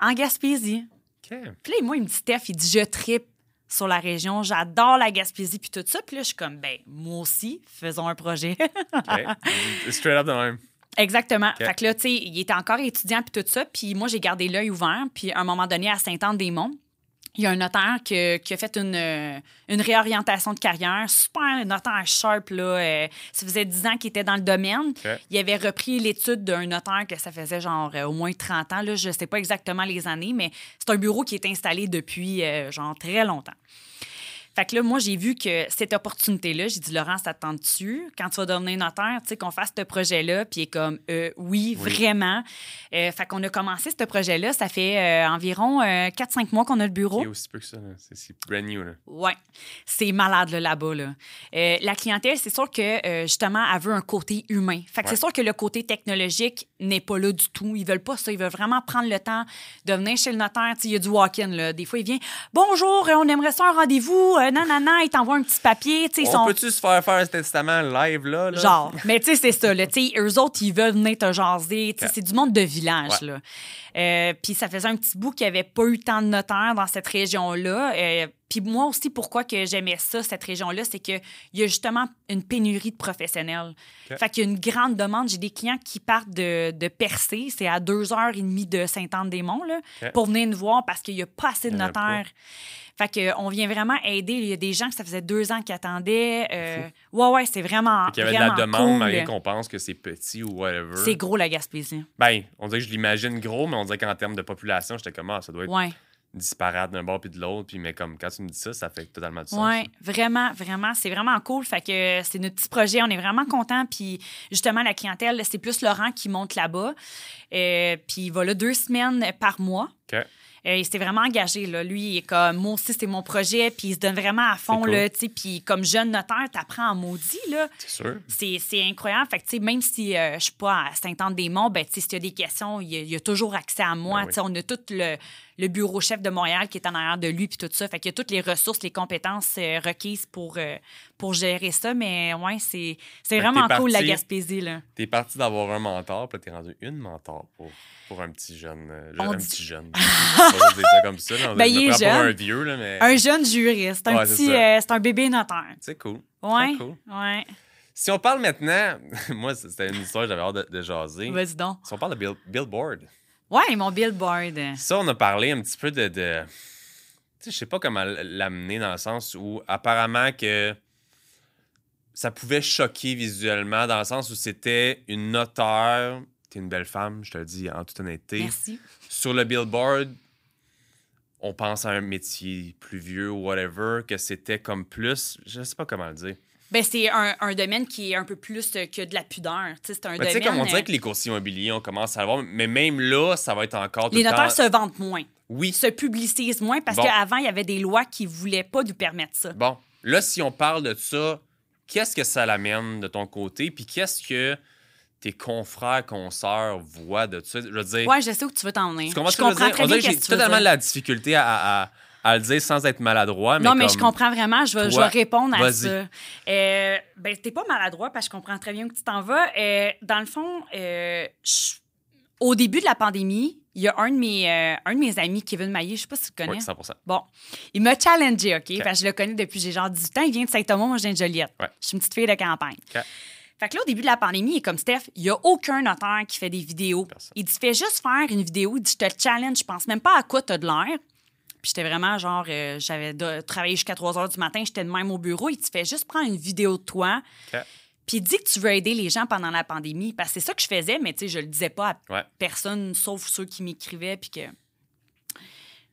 en Gaspésie. Puis là, moi, il me dit, Steph, il dit, je tripe sur la région. J'adore la Gaspésie puis tout ça. Puis là, je suis comme, ben, moi aussi, faisons un projet. Straight up de même. Exactement. Fait que là, tu sais, il était encore étudiant puis tout ça. Puis moi, j'ai gardé l'œil ouvert. Puis à un moment donné, à Saint-Anne-des-Monts, il y a un notaire qui, a fait une, euh, une, réorientation de carrière. Super notaire sharp, là. Euh, ça faisait 10 ans qu'il était dans le domaine. Il avait repris l'étude d'un notaire que ça faisait genre euh, au moins 30 ans. Là. Je ne sais pas exactement les années, mais c'est un bureau qui est installé depuis genre très longtemps. Fait que là, moi, j'ai vu que cette opportunité-là, j'ai dit, Laurent, ça te dessus quand tu vas devenir notaire, tu sais, qu'on fasse ce projet-là? Puis il est comme, euh, oui, vraiment. Euh, fait qu'on a commencé ce projet-là. Ça fait euh, environ 4-5 mois qu'on a le bureau. C'est aussi peu que ça, c'est brand new. Là. Ouais. C'est malade, là-bas. Là. la clientèle, c'est sûr que, justement, elle veut un côté humain. Fait que c'est sûr que le côté technologique n'est pas là du tout. Ils veulent pas ça. Ils veulent vraiment prendre le temps de venir chez le notaire. Tu sais, il y a du walk-in, là. Des fois, il vient, bonjour, on aimerait ça un rendez-vous non, non, non, ils t'envoient un petit papier. On sont... peut-tu se faire faire un testament live, là? Genre. Mais tu sais, c'est ça. Là, eux autres, ils veulent venir te jaser. C'est du monde de village. là. Euh, puis ça faisait un petit bout qu'il n'y avait pas eu tant de notaires dans cette région-là. Euh, puis moi aussi, pourquoi que j'aimais ça, cette région-là, c'est qu'il y a justement une pénurie de professionnels. Fait qu'il y a une grande demande. J'ai des clients qui partent de, de Percé, c'est à deux heures et demie de Saint-Anne-des-Monts, pour venir nous voir parce qu'il n'y a pas assez de notaires. Fait qu'on vient vraiment aider. Il y a des gens que ça faisait deux ans qui attendaient. Euh, ouais, ouais, c'est vraiment. Il y avait de la demande, malgré qu'on pense que c'est petit ou whatever. C'est gros, la Gaspésie. Ben, on dirait que je l'imagine gros, mais on dirait qu'en termes de population, j'étais comme, ah, ça doit être. Disparate d'un bord puis de l'autre. Puis, mais comme quand tu me dis ça, ça fait totalement du sens. Oui, vraiment, vraiment. C'est vraiment cool. Fait que c'est notre petit projet. On est vraiment contents. Puis, justement, la clientèle, c'est plus Laurent qui monte là-bas. Euh, puis, il va là deux semaines par mois. OK. Euh, il s'était vraiment engagé. Là. Lui, il est comme, moi aussi, c'est mon projet, puis il se donne vraiment à fond. Cool. Puis comme jeune notaire, tu apprends en maudit. C'est sûr. C'est incroyable. Fait que, même si euh, je ne suis pas à Saint-Anne-des-Monts, ben, s'il y a des questions, il y, a, toujours accès à moi. Ben on a tout le, le, bureau chef de Montréal qui est en arrière de lui, puis tout ça. Fait qu'il y a toutes les ressources, les compétences euh, requises pour, pour gérer ça. Mais ouais, c'est vraiment cool, la Gaspésie. Tu es parti d'avoir un mentor, puis tu es rendu une mentor pour pour un petit jeune. Euh, un petit jeune. ça comme ça. Ben, il est jeune. un vieux, là, mais... Un jeune juriste. Un petit, euh, c'est un bébé notaire. C'est cool. Ouais. Cool. Ouais. Si on parle maintenant, moi, c'était une histoire que j'avais hâte de, jaser. Vas-y donc. Si on parle de Billboard. Ouais, mon Billboard. Ça, on a parlé un petit peu de. de... Tu sais, je sais pas comment l'amener dans le sens où apparemment que ça pouvait choquer visuellement dans le sens où c'était une auteure T'es une belle femme, je te le dis en toute honnêteté. Merci. Sur le billboard, on pense à un métier plus vieux ou whatever, que c'était comme plus. Je sais pas comment le dire. Ben, c'est un, un, domaine qui est un peu plus que de la pudeur. C'est un ben, domaine. comme on dirait euh, que les coursiers immobiliers, on commence à le voir, mais même là, ça va être encore. les notaires se vendent moins. Oui. Se publicisent moins parce qu'avant, il y avait des lois qui voulaient pas nous permettre ça. Bon. Là, si on parle de ça, qu'est-ce que ça l'amène de ton côté? Puis qu'est-ce que tes confrères, consoeurs voient de ça? Je veux dire. Ouais, je sais où tu veux t'emmener. Je comprends très bien. J'ai totalement la difficulté à, à, le dire sans être maladroit. non, mais je comprends vraiment. Je vais, je vais répondre à ça. Euh, ben, t'es pas maladroit parce que je comprends très bien où tu t'en vas. Euh, dans le fond, euh, au début de la pandémie, il y a un de mes, euh, un de mes amis, Kevin Maillé, je sais pas si tu le connais. Oui, 100 Bon, il m'a challengé, OK? Parce que je le connais depuis j'ai genre 18 ans. Il vient de Saint-Thomas, moi, je viens de Joliette. Je suis une petite fille de campagne. Fait que là, au début de la pandémie, il est comme Steph, il n'y a aucun notaire qui fait des vidéos. Il dit, fais juste faire une vidéo. Il dit, je te challenge, je pense même pas à quoi tu as de l'air. Puis j'étais vraiment genre, euh, j'avais travaillé jusqu'à 3 heures du matin, j'étais de même au bureau. Il te fait juste prendre une vidéo de toi. Puis il dit que tu veux aider les gens pendant la pandémie. Parce que c'est ça que je faisais, mais tu sais, je le disais pas à personne, sauf ceux qui m'écrivaient. Puis que.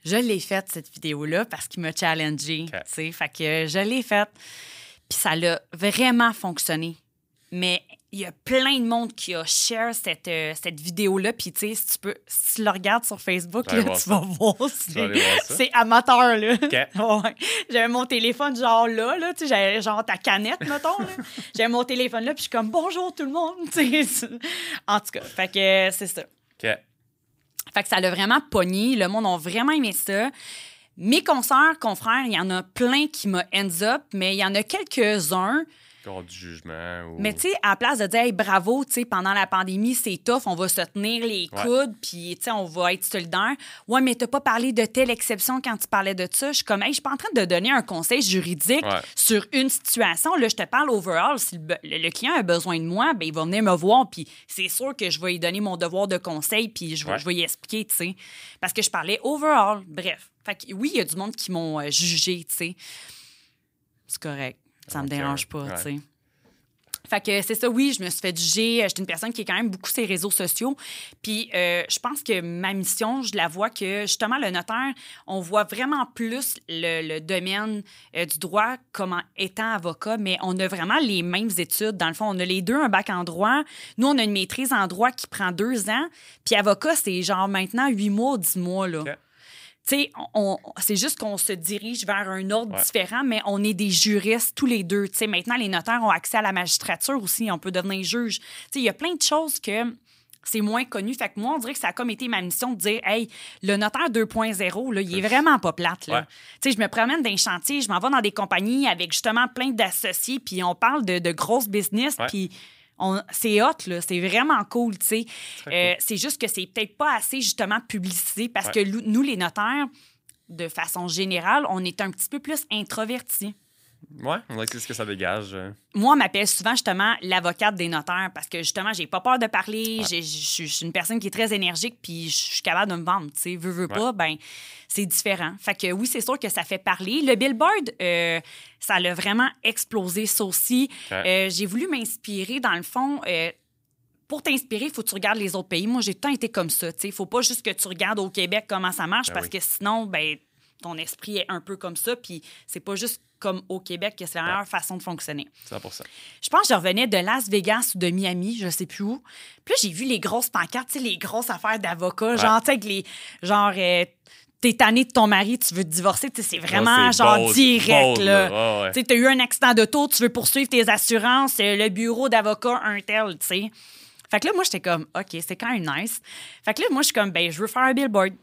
Je l'ai faite, cette vidéo-là, parce qu'il m'a challengé. Tu sais, fait que je l'ai faite. Puis ça l'a vraiment fonctionné mais il y a plein de monde qui a share cette, euh, cette vidéo-là. Puis, tu sais, si tu peux, si tu le regardes sur Facebook, là, tu vas voir. C'est amateur, là. Ouais. J'avais mon téléphone, genre là, là, tu sais, j'avais genre ta canette, mettons. j'avais mon téléphone là, puis je suis comme bonjour tout le monde, tu sais. En tout cas, fait que c'est ça. Fait que ça l'a vraiment pogné. Le monde a vraiment aimé ça. Mes consoeurs, confrères, il y en a plein qui me ends up, mais il y en a quelques-uns du jugement. Mais tu sais, à la place de dire bravo, tu sais, pendant la pandémie, c'est tough, on va se tenir les coudes, puis tu sais, on va être solidaire. Ouais, mais t'as pas parlé de telle exception quand tu parlais de ça. Je suis comme, hey, je suis pas en train de donner un conseil juridique sur une situation. Là, je te parle overall. Si le, client a besoin de moi, ben il va venir me voir, puis c'est sûr que je vais lui donner mon devoir de conseil, puis je, je vais lui expliquer, tu sais. Parce que je parlais overall. Bref. Fait que oui, il y a du monde qui m'ont euh, jugé, tu sais. C'est correct. Ça me dérange pas, tu sais. Fait que c'est ça, oui, je me suis fait juger. J'étais une personne qui est quand même beaucoup sur les réseaux sociaux. Puis euh, je pense que ma mission, je la vois que justement, le notaire, on voit vraiment plus le, domaine euh, du droit comme étant avocat, mais on a vraiment les mêmes études. Dans le fond, on a les deux un bac en droit. Nous, on a une maîtrise en droit qui prend deux ans. Puis avocat, c'est genre maintenant huit mois, dix mois. Là c'est juste qu'on se dirige vers un ordre différent, mais on est des juristes tous les deux. maintenant, les notaires ont accès à la magistrature aussi, on peut devenir juge. Il y a plein de choses que c'est moins connu. Fait que moi, on dirait que ça a comme été ma mission de dire Hey, le notaire 2.0, il est vraiment pas plate. Là. Je me promène dans les chantiers, je m'en vais dans des compagnies avec justement plein d'associés, puis on parle de, de grosses business, puis c'est hot, là. C'est vraiment cool, tu sais. Euh, c'est juste que c'est peut-être pas assez, justement, publicisé parce que nous, les notaires, de façon générale, on est un petit peu plus introvertis. Oui, on va ce que ça dégage. Euh. Moi, on m'appelle souvent justement l'avocate des notaires parce que justement, j'ai pas peur de parler. Je suis une personne qui est très énergique puis je suis capable de me vendre. Tu sais, veux, veux pas, ben c'est différent. Fait que oui, c'est sûr que ça fait parler. Le billboard, euh, ça l'a vraiment explosé, ça aussi. Euh, j'ai voulu m'inspirer, dans le fond pour t'inspirer, il faut que tu regardes les autres pays. Moi, j'ai tant été comme ça. Il ne faut pas juste que tu regardes au Québec comment ça marche, ben parce que sinon, ben, ton esprit est un peu comme ça. Puis c'est pas juste comme au Québec que c'est la meilleure façon de fonctionner. 100 Je pense que je revenais de Las Vegas ou de Miami, je sais plus où. Puis là, j'ai vu les grosses pancartes, les grosses affaires d'avocats, genre, tu sais, les. Genre, euh, t'es tanné de ton mari, tu veux te divorcer, c'est vraiment genre direct. là. Tu as eu un accident d'auto, tu veux poursuivre tes assurances, le bureau d'avocat, un tel, tu sais. Fait que là, moi, j'étais comme, OK, c'est quand même nice. Fait que là, moi, je suis comme, ben, je veux faire un billboard.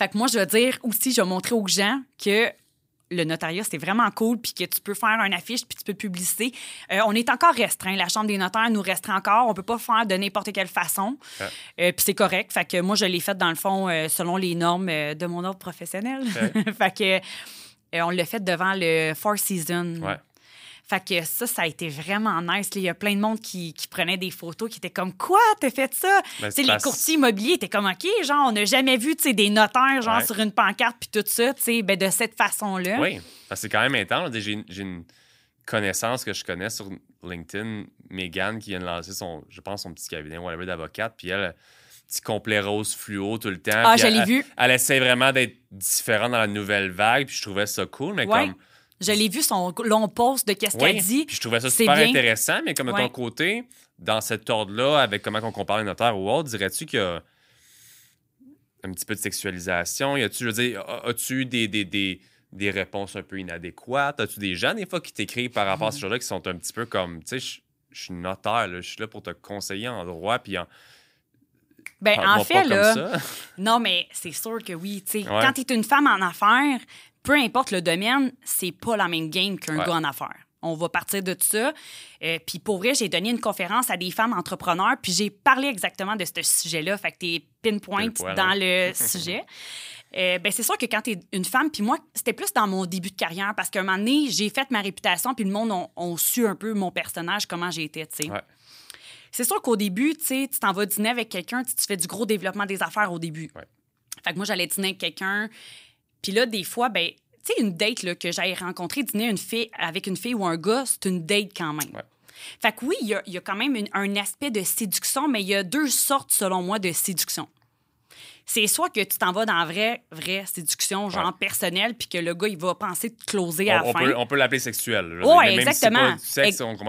Fait que moi, je veux dire aussi, je vais montrer aux gens que le notariat, c'est vraiment cool, puis que tu peux faire un affiche, puis tu peux publier. Euh, on est encore restreint. La Chambre des notaires nous restreint encore. On peut pas faire de n'importe quelle façon. Euh, puis c'est correct. Fait que moi, je l'ai fait, dans le fond, euh, selon les normes de mon ordre professionnel. fait que on l'a fait devant le Four Seasons. Fait que ça, ça a été vraiment nice. Il y a plein de monde qui, qui prenait des photos qui étaient comme Quoi, t'as fait ça? Ben, les courtiers immobiliers étaient comme OK, genre, on n'a jamais vu des notaires genre sur une pancarte puis tout ça, ben, de cette façon-là. Oui, c'est quand même intense. J'ai une connaissance que je connais sur LinkedIn, Megan, qui vient de lancer son, je pense, son petit cabinet, whatever, d'avocate, puis elle petit complet rose fluo tout le temps. Ah, je l'ai vu. Elle essaie vraiment d'être différente dans la nouvelle vague, puis je trouvais ça cool, mais comme je l'ai vu, son long post de qu'est-ce qu'elle dit. Je trouvais ça super intéressant, mais comme de ton côté, dans cet ordre-là, avec comment on compare les notaires ou autre, dirais-tu qu'il y a un petit peu de sexualisation? Y tu je veux dire, as-tu des, des, des, des, réponses un peu inadéquates? As-tu des gens, des fois, qui t'écrivent par rapport à ce genre-là qui sont un petit peu comme, tu sais, je suis notaire, je suis là pour te conseiller en droit, puis en. Ben, en fait, là. Non, mais c'est sûr que oui. sais Quand tu es une femme en affaires, peu importe le domaine, c'est pas la même game qu'un gars en affaires. On va partir de ça. Euh, puis pour vrai, j'ai donné une conférence à des femmes entrepreneurs, puis j'ai parlé exactement de ce sujet-là. Fait que t'es pinpoint dans le sujet. Euh, ben c'est sûr que quand tu es une femme, puis moi, c'était plus dans mon début de carrière, parce qu'à un moment donné, j'ai fait ma réputation, puis le monde a, su un peu mon personnage, comment j'étais, tu sais. C'est sûr qu'au début, tu sais, tu t'en vas dîner avec quelqu'un, tu fais du gros développement des affaires au début. Fait que moi, j'allais dîner avec quelqu'un, puis là, des fois, ben, tu sais, une date là, que j'aille rencontrer, dîner une fille, avec une fille ou un gars, c'est une date quand même. Fait que oui, il y y a, quand même un aspect de séduction, mais il y a deux sortes, selon moi, de séduction. C'est soit que tu t'en vas dans la vraie, vraie séduction, genre personnelle, puis que le gars, il va penser te closer à la on fin. Peut, on peut l'appeler sexuel. Oui, exactement.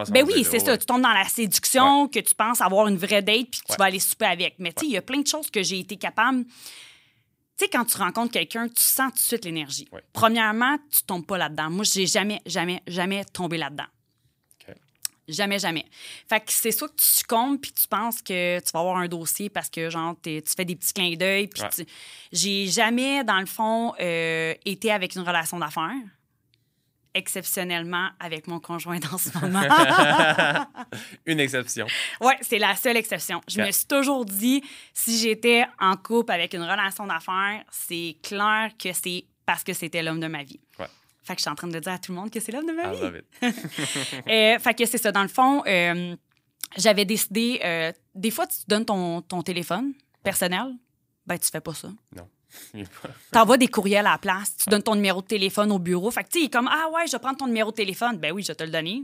ben oui, c'est ça. Tu tombes dans la séduction, que tu penses avoir une vraie date, puis que tu vas aller souper avec. Mais tu sais, il y a plein de choses que j'ai été capable tu sais, quand tu rencontres quelqu'un, tu sens tout de suite l'énergie. Premièrement, tu tombes pas là-dedans. Moi, j'ai jamais, jamais, jamais tombé là-dedans. Jamais, jamais. Fait que c'est soit que tu succombes puis tu penses que tu vas avoir un dossier parce que, genre, tu fais des petits clins d'œil. Puis j'ai jamais, dans le fond, euh, été avec une relation d'affaires. exceptionnellement avec mon conjoint en ce moment. Une exception. Oui, c'est la seule exception. Je me suis toujours dit, si j'étais en couple avec une relation d'affaires, c'est clair que c'est parce que c'était l'homme de ma vie. Ouais. Fait que je suis en train de dire à tout le monde que c'est l'homme de ma I vie. Euh, fait que c'est ça. Dans le fond, euh, j'avais décidé. euh, des fois, tu te donnes ton, ton téléphone personnel. Ben, tu fais pas ça. Non. T'envoies des courriels à la place. Tu donnes ton numéro de téléphone au bureau. Fait que, tu sais, il est comme Ah ouais, je vais prendre ton numéro de téléphone. Ben oui, je vais te le donner.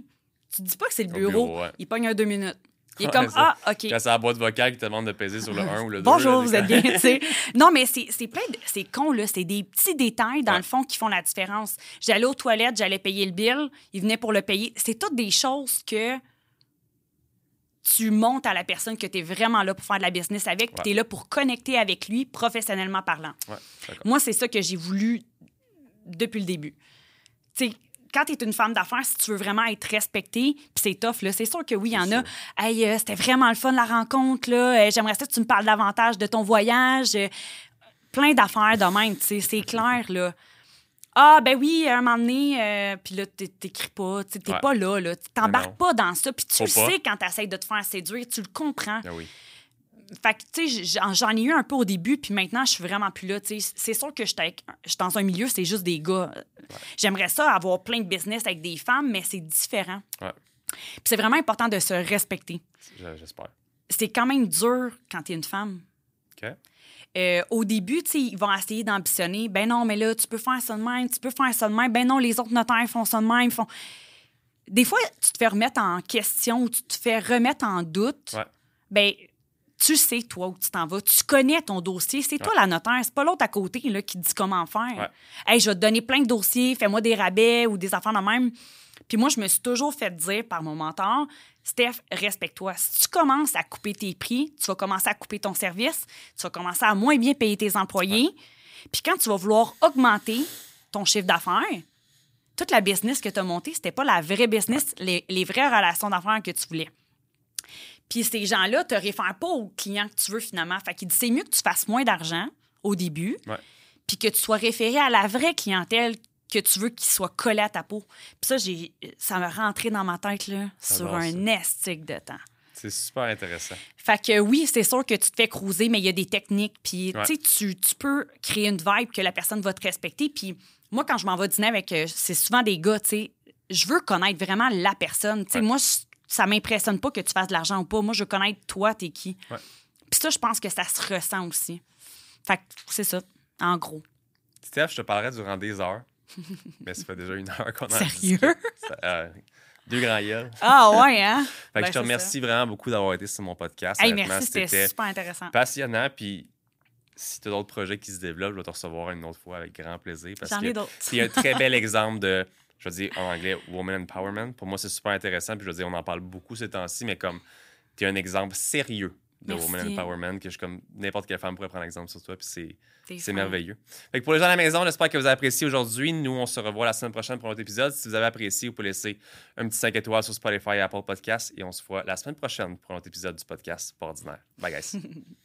Tu te dis pas que c'est le Au bureau. bureau, ouais. Il pogne un deux minutes. Il est comme. Ah, OK. Quand c'est la boîte vocale qui te demande de peser sur le 1 ou le 2. Bonjour, vous êtes bien, tu sais. Non, mais c'est plein de... C'est con, là. C'est des petits détails, dans le fond, qui font la différence. J'allais aux toilettes, j'allais payer le bill, il venait pour le payer. C'est toutes des choses que tu montes à la personne que tu es vraiment là pour faire de la business avec, puis tu es là pour connecter avec lui, professionnellement parlant. Ouais. Moi, c'est ça que j'ai voulu depuis le début. Tu sais, quand tu es une femme d'affaires, si tu veux vraiment être respectée, puis c'est tough, là, c'est sûr que oui, il y en a. Hey, euh, c'était vraiment le fun, la rencontre, là. Euh, J'aimerais ça que tu me parles davantage de ton voyage. Euh, plein d'affaires de même, tu sais, c'est clair, là. Ah, ben oui, à un moment donné, euh, puis là, t'é- t'écris pas, t'es Ouais. pas là, là. T'embarques pas dans ça, puis tu le sais quand t'essayes de te faire séduire, tu le comprends. Oui. Fait que, tu sais, j'en- ai eu un peu au début, puis maintenant, je suis vraiment plus là. tu sais. C'est sûr que je suis dans un milieu, c'est juste des gars. J'aimerais ça avoir plein de business avec des femmes, mais c'est différent. Ouais. Puis c'est vraiment important de se respecter. J'espère. C'est quand même dur quand tu es une femme. OK. Euh, au début, tu sais, ils vont essayer d'ambitionner. Ben non, mais là, tu peux faire ça de même, tu peux faire ça de même. Ben non, les autres notaires font ça de même. Font... Des fois, tu te fais remettre en question ou tu te fais remettre en doute. Ouais. Ben, tu sais, toi, où tu t'en vas. Tu connais ton dossier. C'est toi la notaire. C'est pas l'autre à côté là, qui te dit comment faire. Ouais. Hey, je vais te donner plein de dossiers, fais-moi des rabais ou des affaires de même. Puis moi, je me suis toujours fait dire par mon mentor, Steph, respecte-toi. Si tu commences à couper tes prix, tu vas commencer à couper ton service, tu vas commencer à moins bien payer tes employés. Puis quand tu vas vouloir augmenter ton chiffre d'affaires, toute la business que tu as montée, c'était pas la vraie business, les, les vraies relations d'affaires que tu voulais. Puis ces gens-là te réfèrent pas aux clients que tu veux finalement. Fait qu'il dit c'est mieux que tu fasses moins d'argent au début, puis que tu sois référé à la vraie clientèle que tu veux qu'il soit collé à ta peau. Puis ça, j'ai, ça m'a rentré dans ma tête là, sur un ça. estique de temps. C'est super intéressant. Fait que oui, c'est sûr que tu te fais cruiser, mais il y a des techniques. Puis, Ouais. tu tu- peux créer une vibe que la personne va te respecter. Puis, moi, quand je m'en vais dîner avec, euh, c'est souvent des gars, tu sais, je veux connaître vraiment la personne. Tu sais, Ouais. moi, je- ça m'impressionne pas que tu fasses de l'argent ou pas. Moi, je veux connaître toi, t'es qui. Ouais. Puis ça, je pense que ça se ressent aussi. Fait que c'est ça, en gros. Steph, je te parlerai durant des heures. Mais ça fait déjà une heure qu'on a Sérieux? deux grands gueules. Ah ouais, hein? Fait que Ben, je te remercie vraiment beaucoup d'avoir été sur mon podcast. Hey, merci, c'était super intéressant. passionnant. Puis si tu as d'autres projets qui se développent, je vais te recevoir une autre fois avec grand plaisir. Parce J'en ai d'autres. c'est un très bel exemple de, je veux dire en anglais, woman empowerment. Pour moi, c'est super intéressant. Puis je veux dire, on en parle beaucoup ces temps-ci, mais comme tu es un exemple sérieux de Merci. woman empowerment, que je comme n'importe quelle femme pourrait prendre exemple sur toi. Puis c'est. Merveilleux. Fait que pour les gens à la maison, j'espère que vous avez apprécié aujourd'hui. Nous, on se revoit la semaine prochaine pour un autre épisode. Si vous avez apprécié, vous pouvez laisser un petit 5 étoiles sur Spotify et Apple Podcasts. Et on se voit la semaine prochaine pour un autre épisode du podcast ordinaire. Bye, guys.